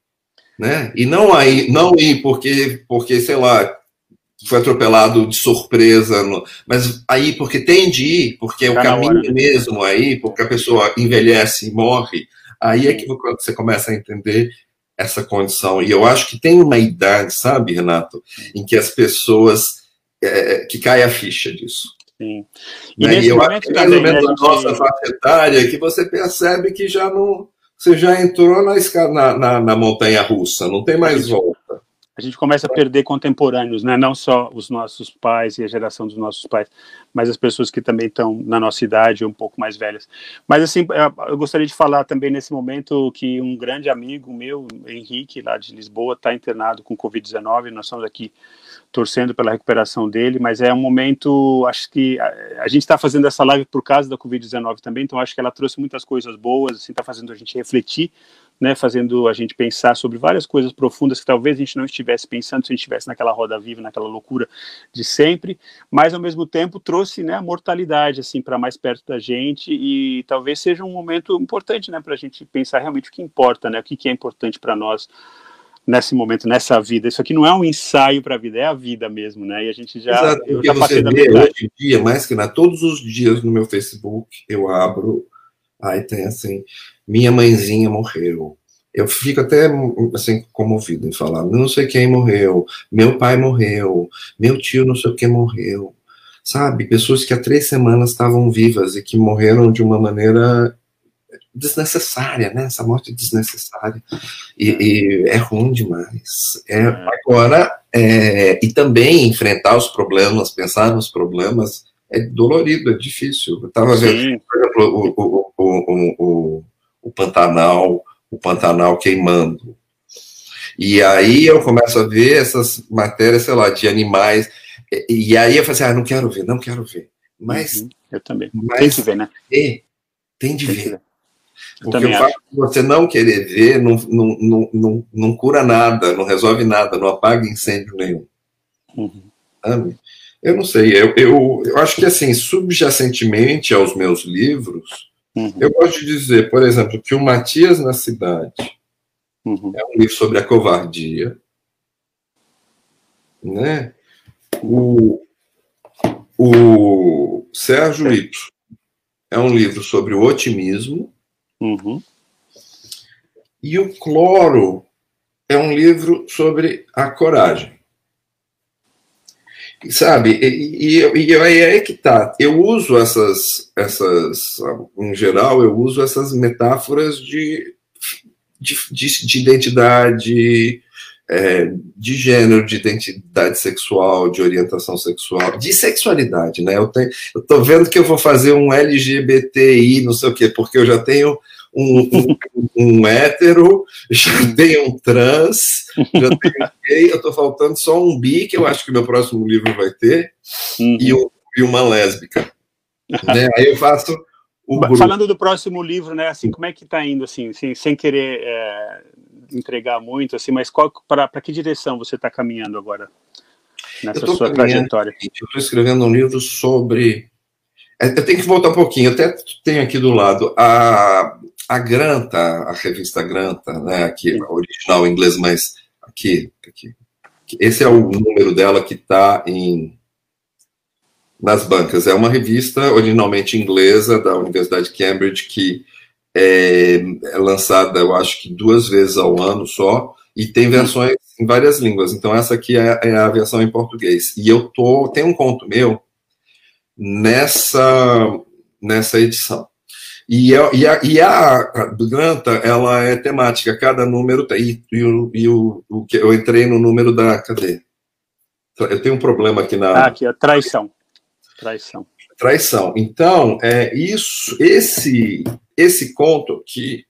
né? E não aí, não ir porque, porque sei lá, foi atropelado de surpresa, no... mas aí porque tem de ir, porque é o caminho mesmo aí, porque a pessoa envelhece e morre, aí é que você começa a entender essa condição. E eu acho que tem uma idade, sabe, Renato, em que as pessoas é, que cai a ficha disso. Sim. E, né? eu acho que ou menos a gente... nossa faixa etária que você percebe que já não você já entrou na, na, na, na montanha russa, não tem mais volta
a gente começa a perder contemporâneos, né? não só os nossos pais e a geração dos nossos pais, mas as pessoas que também estão na nossa idade um pouco mais velhas. Mas assim, eu gostaria de falar também nesse momento que um grande amigo meu, Henrique, lá de Lisboa, está internado com Covid-19, nós estamos aqui torcendo pela recuperação dele, mas é um momento, acho que a, a gente está fazendo essa live por causa da Covid-19 também, então acho que ela trouxe muitas coisas boas, assim, está fazendo a gente refletir né, fazendo a gente pensar sobre várias coisas profundas que talvez a gente não estivesse pensando se a gente estivesse naquela roda viva, naquela loucura de sempre, mas ao mesmo tempo trouxe né, a mortalidade assim para mais perto da gente e talvez seja um momento importante né, para a gente pensar realmente o que importa, né, o que, que é importante para nós nesse momento, nessa vida. Isso aqui não é um ensaio para a vida, é a vida mesmo, né? E a gente já.
Exato, eu já você vê hoje em dia, mais que na todos os dias no meu Facebook, eu abro, aí tem assim, minha mãezinha morreu. Eu fico até assim comovido em falar, não sei quem morreu, meu pai morreu, meu tio não sei o que morreu. Sabe, pessoas que há três semanas estavam vivas e que morreram de uma maneira desnecessária, né? Essa morte desnecessária. E, e é ruim demais. É, agora, é, e também enfrentar os problemas, pensar nos problemas, é dolorido, é difícil. Eu estava vendo, por exemplo, o, o, o, o Pantanal, o Pantanal queimando. E aí eu começo a ver essas matérias, sei lá, de animais, e, aí eu falo assim, ah, não quero ver, não quero ver. Mas. Uhum,
eu também.
Mas tem que ver, né? É, tem de tem ver. ver. Porque o fato de você não querer ver não, não, não, não, não cura nada, não resolve nada, não apaga incêndio nenhum. Uhum. Eu não sei, eu, eu, eu acho que assim, subjacentemente aos meus livros, Uhum. Eu gosto de dizer, por exemplo, que o Matias na Cidade uhum. é um livro sobre a covardia. Né? O, o Sérgio. Ipso é um livro sobre o otimismo. Uhum. E o Cloro é um livro sobre a coragem. Sabe, e, e, e aí é que tá. Eu uso essas, essas, em geral, eu uso essas metáforas de, de, de, de identidade, é, de gênero, de identidade sexual, de orientação sexual, de sexualidade, né? Eu, tenho, eu tô vendo que eu vou fazer um LGBTI, não sei o quê, porque eu já tenho um, um, um hétero, já tenho um trans, já tenho gay, eu estou faltando só um bi, que eu acho que meu próximo livro vai ter, uhum. e, um, e, uma lésbica. né? Aí eu faço
o Falando do próximo livro, né, assim, como é que está indo, assim, sem, sem querer é, entregar muito, assim, mas para que direção você está caminhando agora nessa sua trajetória?
Eu estou escrevendo um livro sobre é, eu tenho que voltar um pouquinho, até tenho aqui do lado a, a Granta, a revista Granta, né, aqui, a original em inglês, mas aqui, aqui. Esse é o número dela que está em nas bancas. É uma revista originalmente inglesa da Universidade de Cambridge que é, é lançada, eu acho que duas vezes ao ano só, e tem versões em várias línguas. Então essa aqui é, é a versão em português. E eu tô tem um conto meu nessa nessa edição. E, a, e, a, e a Granta, ela é temática, cada número tem. E, e, o, e o, o, que eu entrei no número da. Cadê? Eu tenho um problema aqui na.
Ah, aqui, a traição. Traição.
Traição. Então, é isso, esse, esse conto que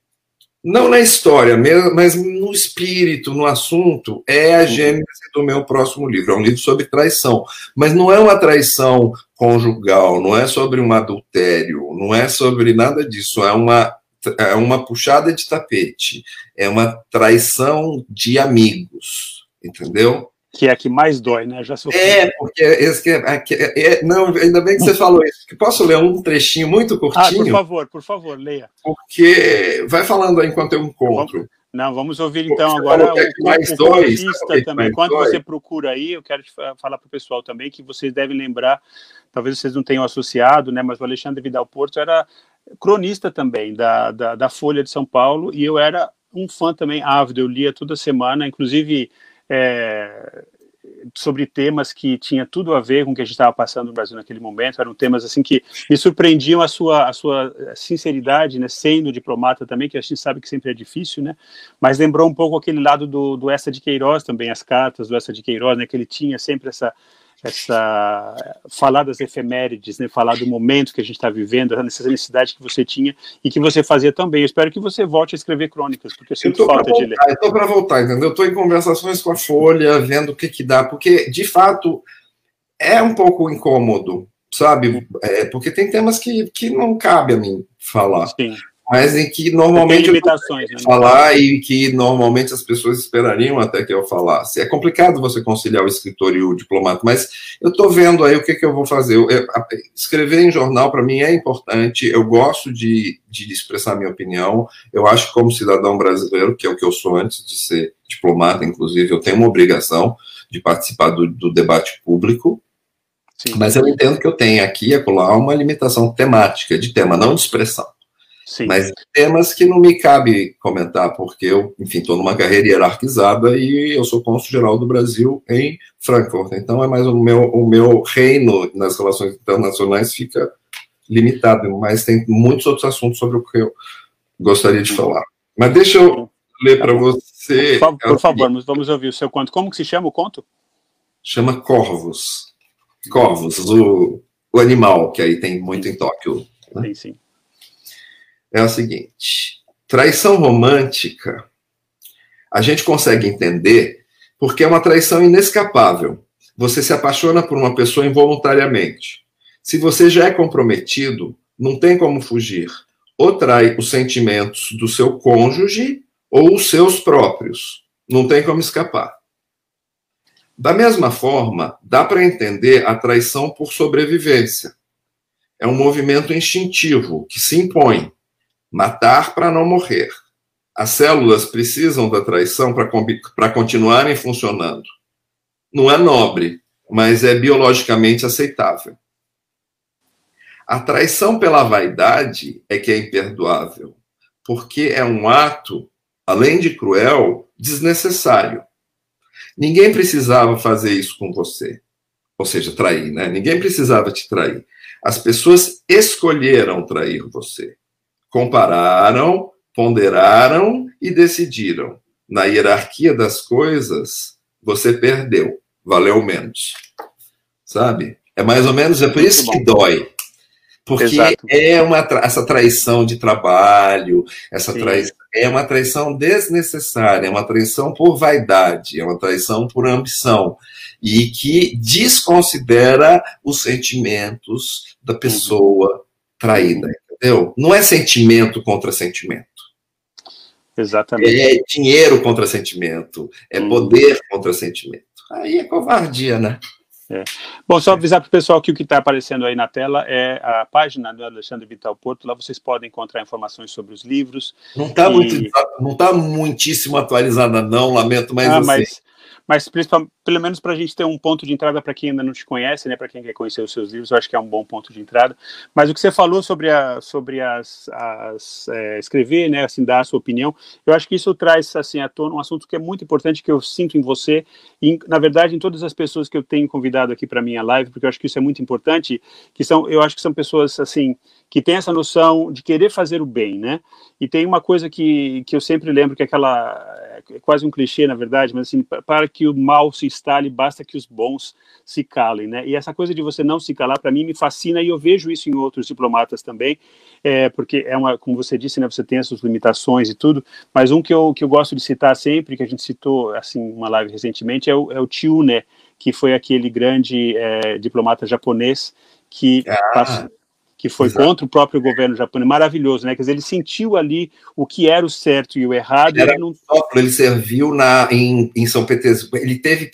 não na história, mas no espírito, no assunto, é a uhum. gênese do meu próximo livro. É um livro sobre traição, mas não é uma traição conjugal, não é sobre um adultério, não é sobre nada disso, é uma é uma puxada de tapete, é uma traição de amigos, entendeu?
Que é a que mais dói, né? Já
sofri. É, porque esse que é, é, é, não, ainda bem que você falou isso. Posso ler um trechinho muito curtinho?
Ah, por favor, por favor, leia.
Porque vai falando aí enquanto eu encontro.
Não, vamos ouvir então agora o, é mais o dois, também. Quando dói. você procura aí, eu quero falar para o pessoal também que vocês devem lembrar, talvez vocês não tenham associado, né? Mas o Alexandre Vidal Porto era cronista também da, da, da Folha de São Paulo e eu era um fã também ávido. Eu lia toda semana, inclusive é, sobre temas que tinha tudo a ver com o que a gente estava passando no Brasil naquele momento. Eram temas assim que me surpreendiam a sua, a sua sinceridade, né, sendo diplomata também, que a gente sabe que sempre é difícil, né? Mas lembrou um pouco aquele lado do, do Essa de Queiroz também, as cartas do Essa de Queiroz, né? Que ele tinha sempre essa essa falar das efemérides, né, falar do momento que a gente está vivendo, essa necessidade que você tinha e que você fazia também. Eu espero que você volte a escrever crônicas, porque eu sinto eu falta
voltar,
de ler.
Eu estou para voltar, entendeu? Eu estou em conversações com a Folha, vendo o que que dá, porque de fato é um pouco incômodo, sabe? É, porque tem temas que, que não cabe a mim falar. Sim mas em que normalmente
limitações, né?
falar e que normalmente as pessoas esperariam até que eu falasse. É complicado você conciliar o escritor e o diplomata, mas eu estou vendo aí o que, que eu vou fazer. Eu, eu, escrever em jornal para mim é importante. Eu gosto de, de expressar minha opinião. Eu acho que como cidadão brasileiro, que é o que eu sou antes de ser diplomata, inclusive, eu tenho uma obrigação de participar do, do debate público. Sim. Mas eu entendo que eu tenho aqui e acolá uma limitação temática, de tema, não de expressão. Sim. Mas temas que não me cabe comentar, porque eu, enfim, estou numa carreira hierarquizada e eu sou cônsul-geral do Brasil em Frankfurt. Então, é mais o meu, o meu reino nas relações internacionais fica limitado, mas tem muitos outros assuntos sobre o que eu gostaria de falar. Mas deixa eu ler para você.
Por, por favor, vamos ouvir o seu conto. Como que se chama o conto?
Chama Corvos. Corvos, o, o animal, que aí tem muito em Tóquio.
Né? Sim, sim
é o seguinte: traição romântica a gente consegue entender porque é uma traição inescapável. Você se apaixona por uma pessoa involuntariamente. Se você já é comprometido, não tem como fugir. Ou trai os sentimentos do seu cônjuge ou os seus próprios. Não tem como escapar. Da mesma forma, dá para entender a traição por sobrevivência. É um movimento instintivo que se impõe matar para não morrer. As células precisam da traição para continuarem funcionando. Não é nobre, mas é biologicamente aceitável. A traição pela vaidade é que é imperdoável, porque é um ato, além de cruel, desnecessário. Ninguém precisava fazer isso com você. Ou seja, trair, né? Ninguém precisava te trair. As pessoas escolheram trair você compararam, ponderaram e decidiram. Na hierarquia das coisas, você perdeu, valeu menos. Sabe? É mais ou menos, é por isso que dói. Porque Exato. é uma essa traição de trabalho, essa traição, é uma traição desnecessária, é uma traição por vaidade, é uma traição por ambição e que desconsidera os sentimentos da pessoa traída. Entendeu? Não é sentimento contra sentimento.
Exatamente.
É dinheiro contra sentimento. É hum. poder contra sentimento. Aí é covardia, né?
É. Bom, só avisar para o pessoal que o que está aparecendo aí na tela é a página do Alexandre Vital Porto. Lá vocês podem encontrar informações sobre os livros.
Não está e... muito, não tá muitíssimo atualizada, não, lamento, mas. Ah, assim...
mas mas pelo menos para a gente ter um ponto de entrada para quem ainda não te conhece, né, para quem quer conhecer os seus livros, eu acho que é um bom ponto de entrada. Mas o que você falou sobre, a, sobre as, as é, escrever, né, assim, dar a sua opinião, eu acho que isso traz assim à tona um assunto que é muito importante que eu sinto em você e na verdade em todas as pessoas que eu tenho convidado aqui para minha live, porque eu acho que isso é muito importante, que são, eu acho que são pessoas assim que têm essa noção de querer fazer o bem, né? E tem uma coisa que, que eu sempre lembro que é aquela é quase um clichê na verdade, mas assim para que o mal se instale, basta que os bons se calem, né? E essa coisa de você não se calar, para mim, me fascina e eu vejo isso em outros diplomatas também, é, porque é uma, como você disse, né, você tem as suas limitações e tudo, mas um que eu, que eu gosto de citar sempre, que a gente citou, assim, uma live recentemente, é o, é o Chiu, né, que foi aquele grande é, diplomata japonês que ah. passou, que foi Exato. contra o próprio governo japonês, maravilhoso, né? Quer dizer, ele sentiu ali o que era o certo e o errado.
Ele, não... ele serviu na, em, em São Petersburgo, ele teve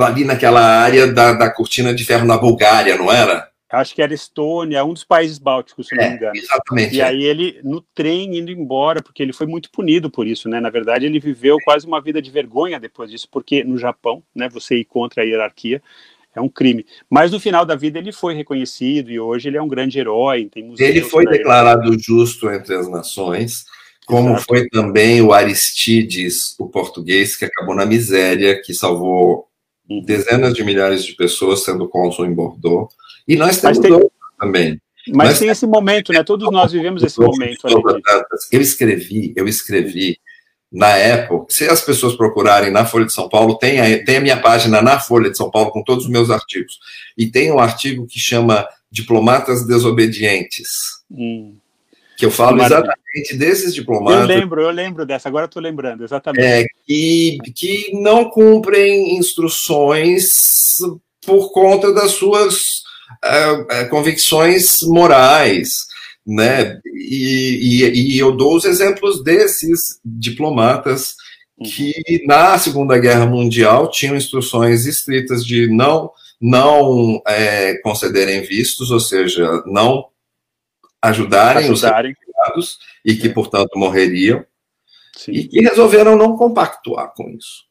ali naquela área da, da cortina de ferro na Bulgária, não era?
Acho que era Estônia, um dos países bálticos, se não
é,
me engano.
Exatamente.
E é. aí ele, no trem, indo embora, porque ele foi muito punido por isso, né? Na verdade, ele viveu quase uma vida de vergonha depois disso, porque no Japão, né, você ir contra a hierarquia é um crime. Mas no final da vida ele foi reconhecido e hoje ele é um grande herói.
Ele foi declarado ele. justo entre as nações, como Exato. foi também o Aristides, o português, que acabou na miséria, que salvou uhum. dezenas de milhares de pessoas sendo cônsul em Bordeaux. E nós temos tem... também.
Mas nós tem esse momento, né? Todos nós vivemos esse momento.
Eu escrevi, eu escrevi na época, se as pessoas procurarem na Folha de São Paulo, tem a, tem a minha página na Folha de São Paulo com todos os meus artigos. E tem um artigo que chama Diplomatas Desobedientes. Hum. Que eu falo exatamente desses diplomatas.
Eu lembro, eu lembro dessa, agora estou lembrando, exatamente.
É, que, que não cumprem instruções por conta das suas uh, convicções morais né? E, e, e, eu dou os exemplos desses diplomatas que na Segunda Guerra Mundial tinham instruções estritas de não não é, concederem vistos, ou seja, não ajudarem, ajudarem. os refugiados e que, é. portanto, morreriam, Sim. e que resolveram não compactuar com isso.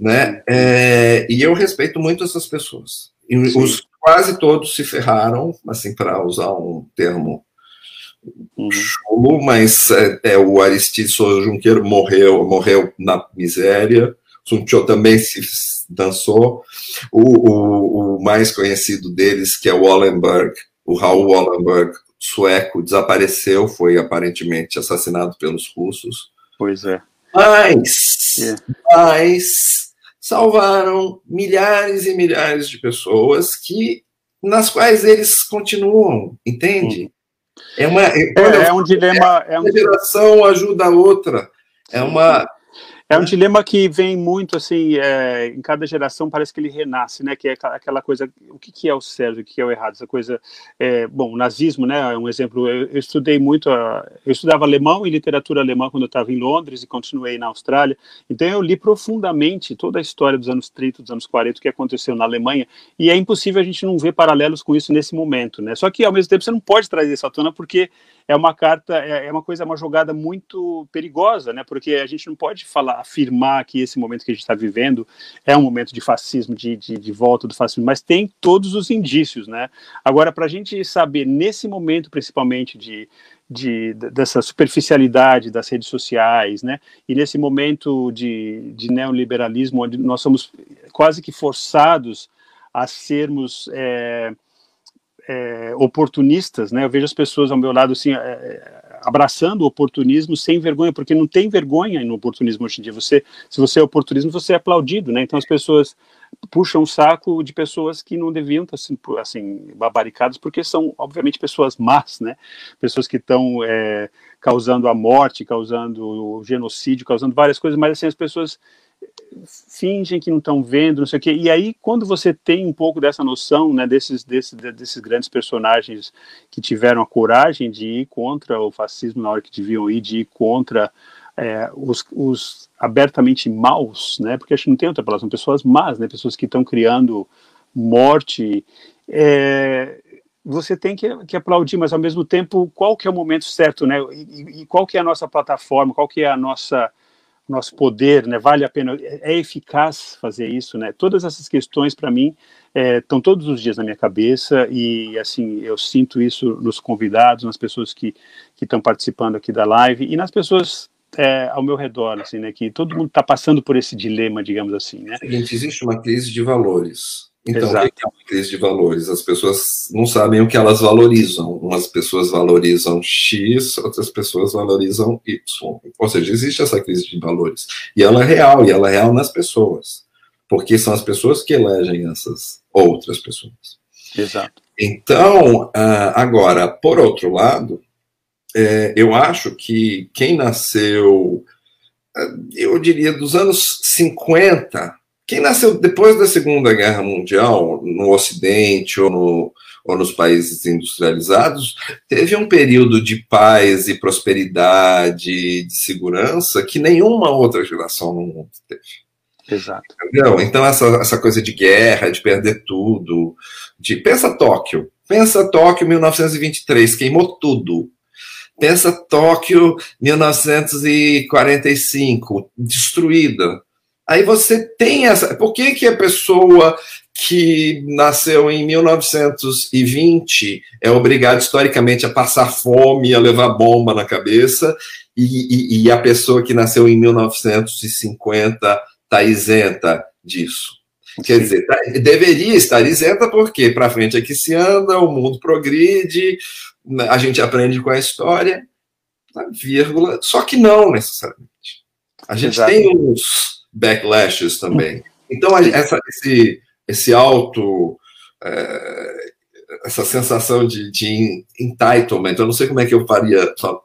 Né? É, e eu respeito muito essas pessoas. E os, quase todos se ferraram, assim, para usar um termo chulo, mas é, é, o Aristides Souza Junqueiro morreu, morreu na miséria. Sun Tzu também se dançou. O, o, o, mais conhecido deles, que é o Wallenberg, o Raul Wallenberg, sueco, desapareceu, foi aparentemente assassinado pelos russos.
Pois é.
Mas, é. mas salvaram milhares e milhares de pessoas que nas quais eles continuam, entende? Hum.
É, uma, é, é um dilema. É uma
geração ajuda a outra. É uma
é um dilema que vem muito assim, é, em cada geração parece que ele renasce, né? Que é aquela coisa, o que, que é o certo, o que é o errado? Essa coisa, é, bom, o nazismo, né? É um exemplo. Eu, eu estudei muito, a, eu estudava alemão e literatura alemã quando eu estava em Londres e continuei na Austrália. Então eu li profundamente toda a história dos anos 30, dos anos 40, o que aconteceu na Alemanha. E é impossível a gente não ver paralelos com isso nesse momento, né? Só que ao mesmo tempo você não pode trazer à tona porque é uma carta, é, é uma coisa, uma jogada muito perigosa, né? Porque a gente não pode falar, afirmar que esse momento que a gente está vivendo é um momento de fascismo, de, de, de, volta do fascismo, mas tem todos os indícios, né? Agora, para a gente saber nesse momento, principalmente de, de, dessa superficialidade das redes sociais, né? E nesse momento de, de neoliberalismo, onde nós somos quase que forçados a sermos é, é, oportunistas, né? Eu vejo as pessoas ao meu lado assim, é, abraçando o oportunismo sem vergonha, porque não tem vergonha no oportunismo hoje em dia. Você, se você é oportunismo, você é aplaudido, né? Então as pessoas puxam o saco de pessoas que não deviam estar assim, assim babaricadas, porque são obviamente pessoas más, né? Pessoas que estão é, causando a morte, causando o genocídio, causando várias coisas, mas assim as pessoas fingem que não estão vendo, não sei o quê. E aí, quando você tem um pouco dessa noção, né, desses, desses, desses grandes personagens que tiveram a coragem de ir contra o fascismo na hora que deviam ir, de ir contra é, os, os, abertamente maus, né, porque acho que não tem outra palavra, são pessoas más, né, pessoas que estão criando morte, é, você tem que, que, aplaudir, mas ao mesmo tempo, qual que é o momento certo, né, e, e qual que é a nossa plataforma, qual que é a nossa nosso poder, né? Vale a pena, é, é eficaz fazer isso, né? Todas essas questões para mim estão é, todos os dias na minha cabeça e assim eu sinto isso nos convidados, nas pessoas que que estão participando aqui da live e nas pessoas é, ao meu redor, assim, né? Que todo mundo está passando por esse dilema, digamos assim, né?
Seguinte, existe uma crise de valores. Então, Exato. o que é uma crise de valores? As pessoas não sabem o que elas valorizam. Umas pessoas valorizam X, outras pessoas valorizam Y. Ou seja, existe essa crise de valores. E ela é real, e ela é real nas pessoas. porque são as pessoas que elegem essas outras pessoas.
Exato.
Então, ah, agora, por outro lado, é, eu acho que quem nasceu, ah, eu diria, dos anos 50, quem nasceu depois da Segunda Guerra Mundial, no Ocidente ou, no, ou nos países industrializados, teve um período de paz e prosperidade, de segurança, que nenhuma outra geração no mundo teve.
Exato.
Entendeu? Então, essa, essa coisa de guerra, de perder tudo, de pensa Tóquio. Pensa Tóquio 1923, queimou tudo. Pensa Tóquio 1945, destruída. Aí você tem essa. Por que, que a pessoa que nasceu em 1920 é obrigada historicamente a passar fome, a levar bomba na cabeça, e, e, e a pessoa que nasceu em 1950 está isenta disso? Quer dizer, tá, deveria estar isenta porque para frente é que se anda, o mundo progride, a gente aprende com a história, tá, vírgula, só que não necessariamente. A gente Exato. tem uns backlashes também. Então, essa, esse, esse alto. É, essa sensação de, de entitlement, eu não sei como é que eu faria, só,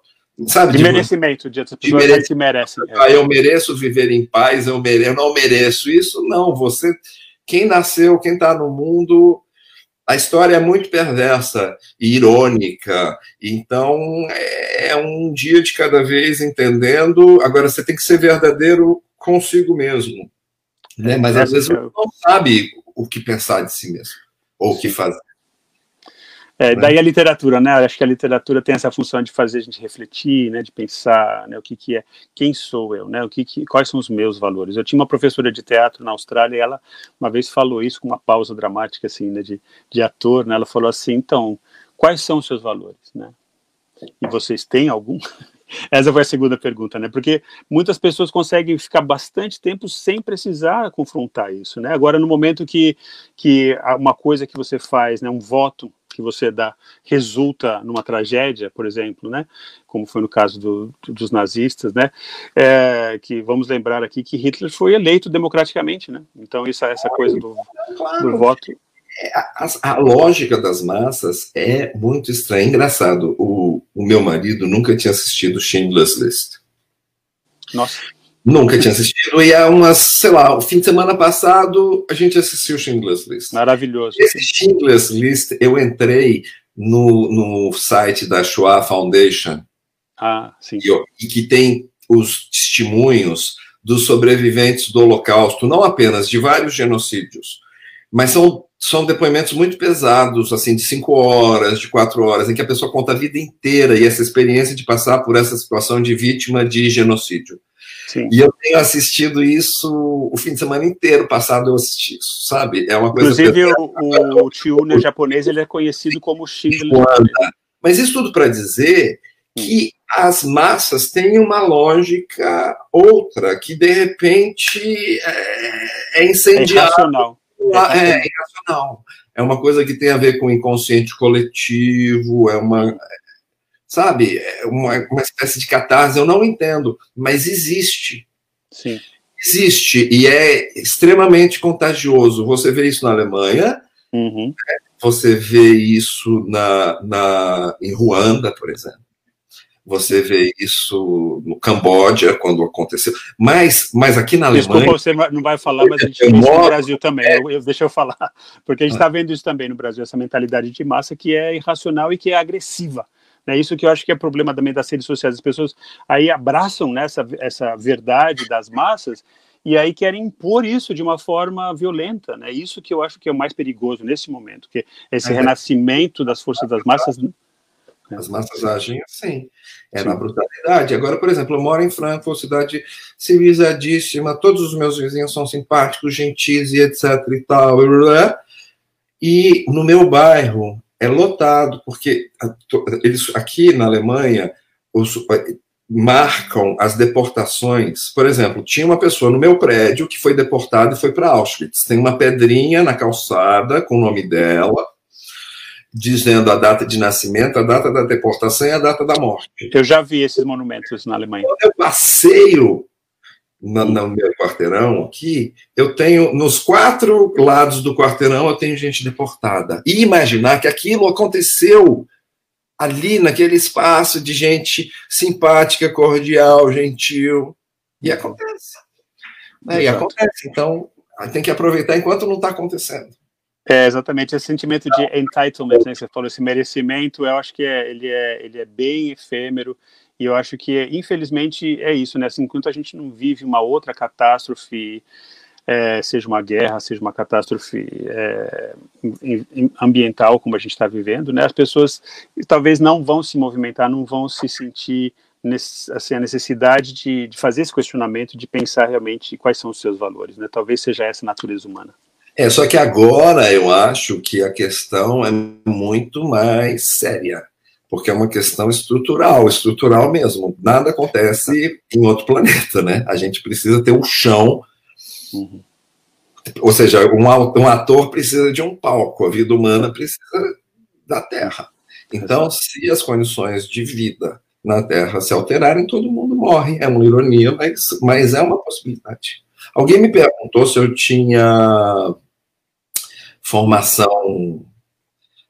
sabe? De, de merecimento, de outras pessoas mere... que merecem.
Ah, eu mereço viver em paz, eu, mere... eu não mereço isso, não. Você, quem nasceu, quem está no mundo, a história é muito perversa e irônica. Então, é um dia de cada vez entendendo. Agora, você tem que ser verdadeiro consigo mesmo. Né? Mas às vezes não sabe o que pensar de si mesmo, ou o que fazer.
É, né? daí a literatura, né? Acho que a literatura tem essa função de fazer a gente refletir, né? De pensar, né? O que que é, quem sou eu, né? O que, que quais são os meus valores? Eu tinha uma professora de teatro na Austrália e ela uma vez falou isso com uma pausa dramática assim, né? De, de ator, né? Ela falou assim, então, quais são os seus valores, né? E vocês têm algum? Essa foi a segunda pergunta, né? Porque muitas pessoas conseguem ficar bastante tempo sem precisar confrontar isso, né? Agora, no momento que, que uma coisa que você faz, né, um voto que você dá resulta numa tragédia, por exemplo, né, como foi no caso do, dos nazistas, né, é, que vamos lembrar aqui que Hitler foi eleito democraticamente, né, então isso, essa coisa do, do voto
a, a, lógica das massas é muito estranha. É engraçado, o, o meu marido nunca tinha assistido Schindler's List.
Nossa.
Nunca tinha assistido, e há umas, sei lá, o fim de semana passado a gente assistiu Schindler's List.
Maravilhoso.
Esse Schindler's List, eu entrei no, no site da Shoah Foundation,
ah, sim.
E, e que tem os testemunhos dos sobreviventes do Holocausto, não apenas de vários genocídios, mas são, são depoimentos muito pesados, assim, de cinco horas, de quatro horas, em que a pessoa conta a vida inteira e essa experiência de passar por essa situação de vítima de genocídio. Sim. E eu tenho assistido isso o fim de semana inteiro passado eu assisti isso, sabe? É uma coisa
Inclusive o, o Chiune japonês ele é conhecido como Schindler.
Mas isso tudo para dizer que as massas têm uma lógica outra, que de repente é, é incendiária. É irracional. É, é irracional. É uma coisa que tem a ver com o inconsciente coletivo, é uma sabe? É uma, uma espécie de catarse, eu não entendo, mas existe.
Sim.
Existe e é extremamente contagioso. Você vê isso na Alemanha,
uhum.
você vê isso na, na, em Ruanda, por exemplo. Você vê isso no Camboja, quando aconteceu. Mas, mas aqui na Alemanha.
Desculpa, você não vai falar, mas a gente vê isso no Brasil também. Eu, eu, deixa eu falar. Porque a gente está ah. vendo isso também no Brasil, essa mentalidade de massa que é irracional e que é agressiva. É isso que eu acho que é problema também das redes sociais. As pessoas aí abraçam né, essa verdade das massas e aí querem impor isso de uma forma violenta, né? Isso que eu acho que é o mais perigoso nesse momento, que esse é. renascimento das forças das massas. Né?
As massas agem assim, é Sim. na brutalidade. Agora, por exemplo, eu moro em Frankfurt, cidade civilizadíssima, todos os meus vizinhos são simpáticos, gentis e etc e tal. E no meu bairro é lotado, porque eles aqui na Alemanha os, marcam as deportações. Por exemplo, tinha uma pessoa no meu prédio que foi deportada e foi para Auschwitz. Tem uma pedrinha na calçada com o nome dela, dizendo a data de nascimento, a data da deportação e a data da morte.
Eu já vi esses monumentos na Alemanha.
Quando eu passeio no, no meu quarteirão aqui, eu tenho, nos quatro lados do quarteirão, eu tenho gente deportada. E imaginar que aquilo aconteceu ali naquele espaço de gente simpática, cordial, gentil. E acontece. Né? E acontece. Então, tem que aproveitar enquanto não está acontecendo.
É, exatamente, esse sentimento de entitlement, né, você falou, esse merecimento, eu acho que é, ele, é, ele é bem efêmero, e eu acho que, infelizmente, é isso, né, assim, enquanto a gente não vive uma outra catástrofe, é, seja uma guerra, seja uma catástrofe é, ambiental, como a gente está vivendo, né, as pessoas talvez não vão se movimentar, não vão se sentir assim, a necessidade de, de fazer esse questionamento, de pensar realmente quais são os seus valores, né, talvez seja essa a natureza humana.
É, só que agora eu acho que a questão é muito mais séria, porque é uma questão estrutural, estrutural mesmo. Nada acontece em outro planeta, né? A gente precisa ter um chão. Uhum. Ou seja, um, um ator precisa de um palco, a vida humana precisa da Terra. Então, se as condições de vida na Terra se alterarem, todo mundo morre. É uma ironia, mas, mas é uma possibilidade. Alguém me perguntou se eu tinha formação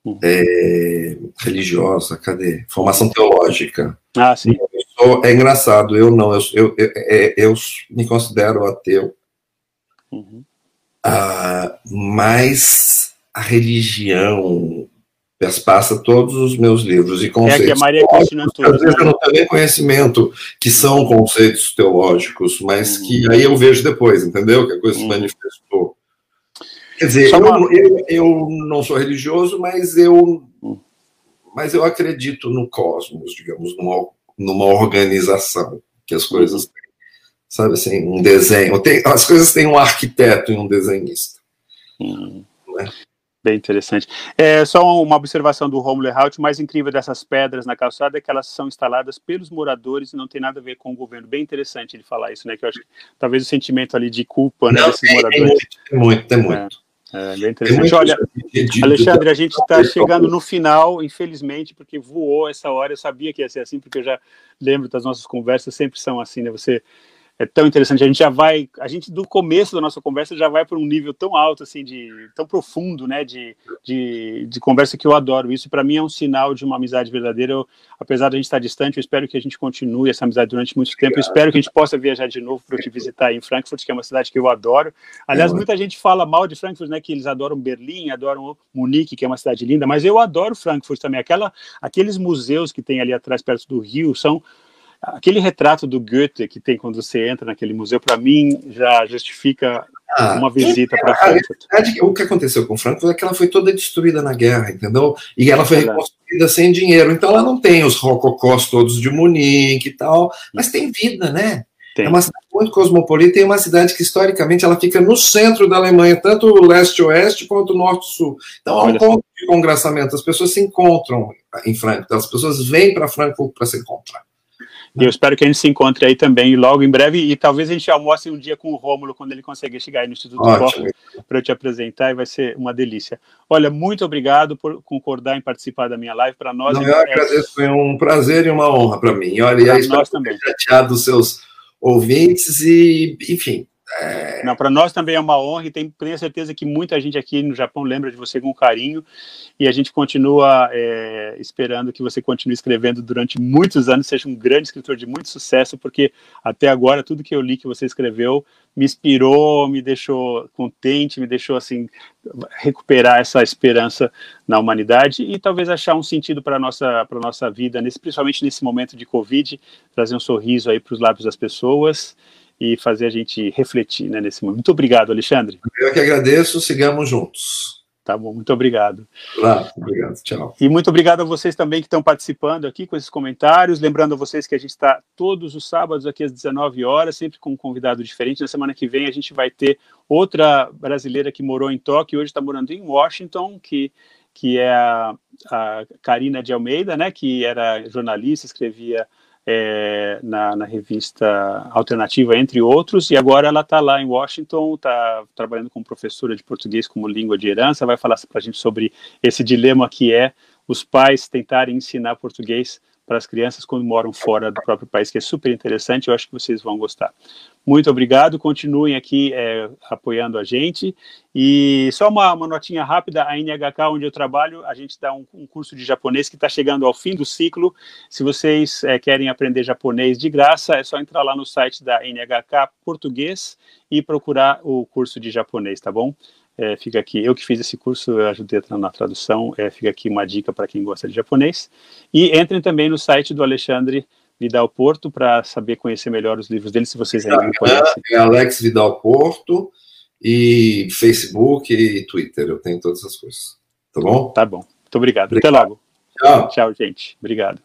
hum. é, religiosa, cadê? Formação teológica.
Ah, sim.
Sou, é engraçado, eu não, eu, eu, eu, é, eu me considero ateu, uhum. ah, mas a religião passa todos os meus livros e conceitos. É que a Maria Cristina Às vezes eu não tenho nem conhecimento que são conceitos teológicos, mas uhum. que aí eu vejo depois, entendeu? Que a coisa uhum. se manifestou. Quer dizer, eu, eu, eu, não sou religioso, mas eu, mas eu acredito no cosmos, digamos, numa, numa organização que as coisas têm. Sabe assim, um desenho. Tem, as coisas têm um arquiteto e um desenhista.
Hum. Né? Bem interessante. É, só uma observação do Romulo Erhalt, o mais incrível dessas pedras na calçada é que elas são instaladas pelos moradores e não tem nada a ver com o governo. Bem interessante ele falar isso, né? Que eu acho que talvez o sentimento ali de culpa né, não, desses tem, moradores.
Tem muito, tem muito.
É. É bem interessante. Olha, Alexandre, a gente está chegando no final, infelizmente, porque voou essa hora. Eu sabia que ia ser assim, porque eu já lembro das nossas conversas, sempre são assim, né? Você é tão interessante. A gente já vai, a gente do começo da nossa conversa já vai para um nível tão alto, assim, de tão profundo, né, de, de, de conversa que eu adoro. Isso para mim é um sinal de uma amizade verdadeira. Eu, apesar de a gente estar distante, eu espero que a gente continue essa amizade durante muito tempo. Eu espero que a gente possa viajar de novo para te visitar em Frankfurt, que é uma cidade que eu adoro. Aliás, muita gente fala mal de Frankfurt, né, que eles adoram Berlim, adoram Munique, que é uma cidade linda, mas eu adoro Frankfurt também. Aquela, aqueles museus que tem ali atrás perto do Rio são aquele retrato do Goethe que tem quando você entra naquele museu, para mim, já justifica ah, uma visita para Frankfurt.
o que aconteceu com Frankfurt é que ela foi toda destruída na guerra, entendeu? E ela foi reconstruída sem dinheiro. Então ela não tem os rococós todos de Munique e tal, mas tem vida, né? Tem. É uma cidade muito cosmopolita e é uma cidade que, historicamente, ela fica no centro da Alemanha, tanto leste-oeste quanto norte-sul. Então, há um ponto de congraçamento. As pessoas se encontram em Frankfurt, as pessoas vêm para Frankfurt para se encontrar.
E eu espero que a gente se encontre aí também logo em breve. E talvez a gente almoce um dia com o Rômulo quando ele conseguir chegar aí no Instituto Ótimo. para eu te apresentar e vai ser uma delícia. Olha, muito obrigado por concordar em participar da minha live. Para nós,
Não, eu é... agradeço, foi um prazer e uma honra para mim. Olha, e aí nós também. chateado dos seus ouvintes e, enfim,
é... Não, para nós também é uma honra e tenho, certeza que muita gente aqui no Japão lembra de você com carinho. E a gente continua é, esperando que você continue escrevendo durante muitos anos, seja um grande escritor de muito sucesso, porque até agora tudo que eu li que você escreveu me inspirou, me deixou contente, me deixou assim recuperar essa esperança na humanidade e talvez achar um sentido para nossa para nossa vida, nesse, principalmente nesse momento de Covid, trazer um sorriso aí para os lábios das pessoas e fazer a gente refletir né, nesse momento. Muito obrigado, Alexandre.
Eu que agradeço, sigamos juntos.
Tá bom, muito obrigado.
Claro, obrigado, tchau.
E muito obrigado a vocês também que estão participando aqui com esses comentários. Lembrando a vocês que a gente está todos os sábados aqui às 19 horas, sempre com um convidado diferente. Na semana que vem a gente vai ter outra brasileira que morou em Tóquio e hoje está morando em Washington, que, que é a, a Karina de Almeida, né, que era jornalista, escrevia é, na, na, revista Alternativa, entre outros, e agora ela está lá em Washington, está trabalhando como professora de português como língua de herança, vai falar para a gente sobre esse dilema que é os pais tentarem ensinar português para as crianças quando moram fora do próprio país, que é super interessante, eu acho que vocês vão gostar. Muito obrigado, continuem aqui é, apoiando a gente. E só uma, uma, notinha rápida, a NHK, onde eu trabalho, a gente dá um, um curso de japonês que está chegando ao fim do ciclo. Se vocês é, querem aprender japonês de graça, é só entrar lá no site da NHK Português e procurar o curso de japonês, tá bom? É, fica aqui, eu que fiz esse curso, eu ajudei na tradução, é, fica aqui uma dica para quem gosta de japonês. E entrem também no site do Alexandre Vidal Porto para saber conhecer melhor os livros dele, se vocês ainda não conhecem.
É Alex Vidal Porto e Facebook e Twitter, eu tenho todas essas coisas. Tá bom?
Tá bom. Muito obrigado. obrigado. Até logo. Tchau. Tchau, gente. Obrigado.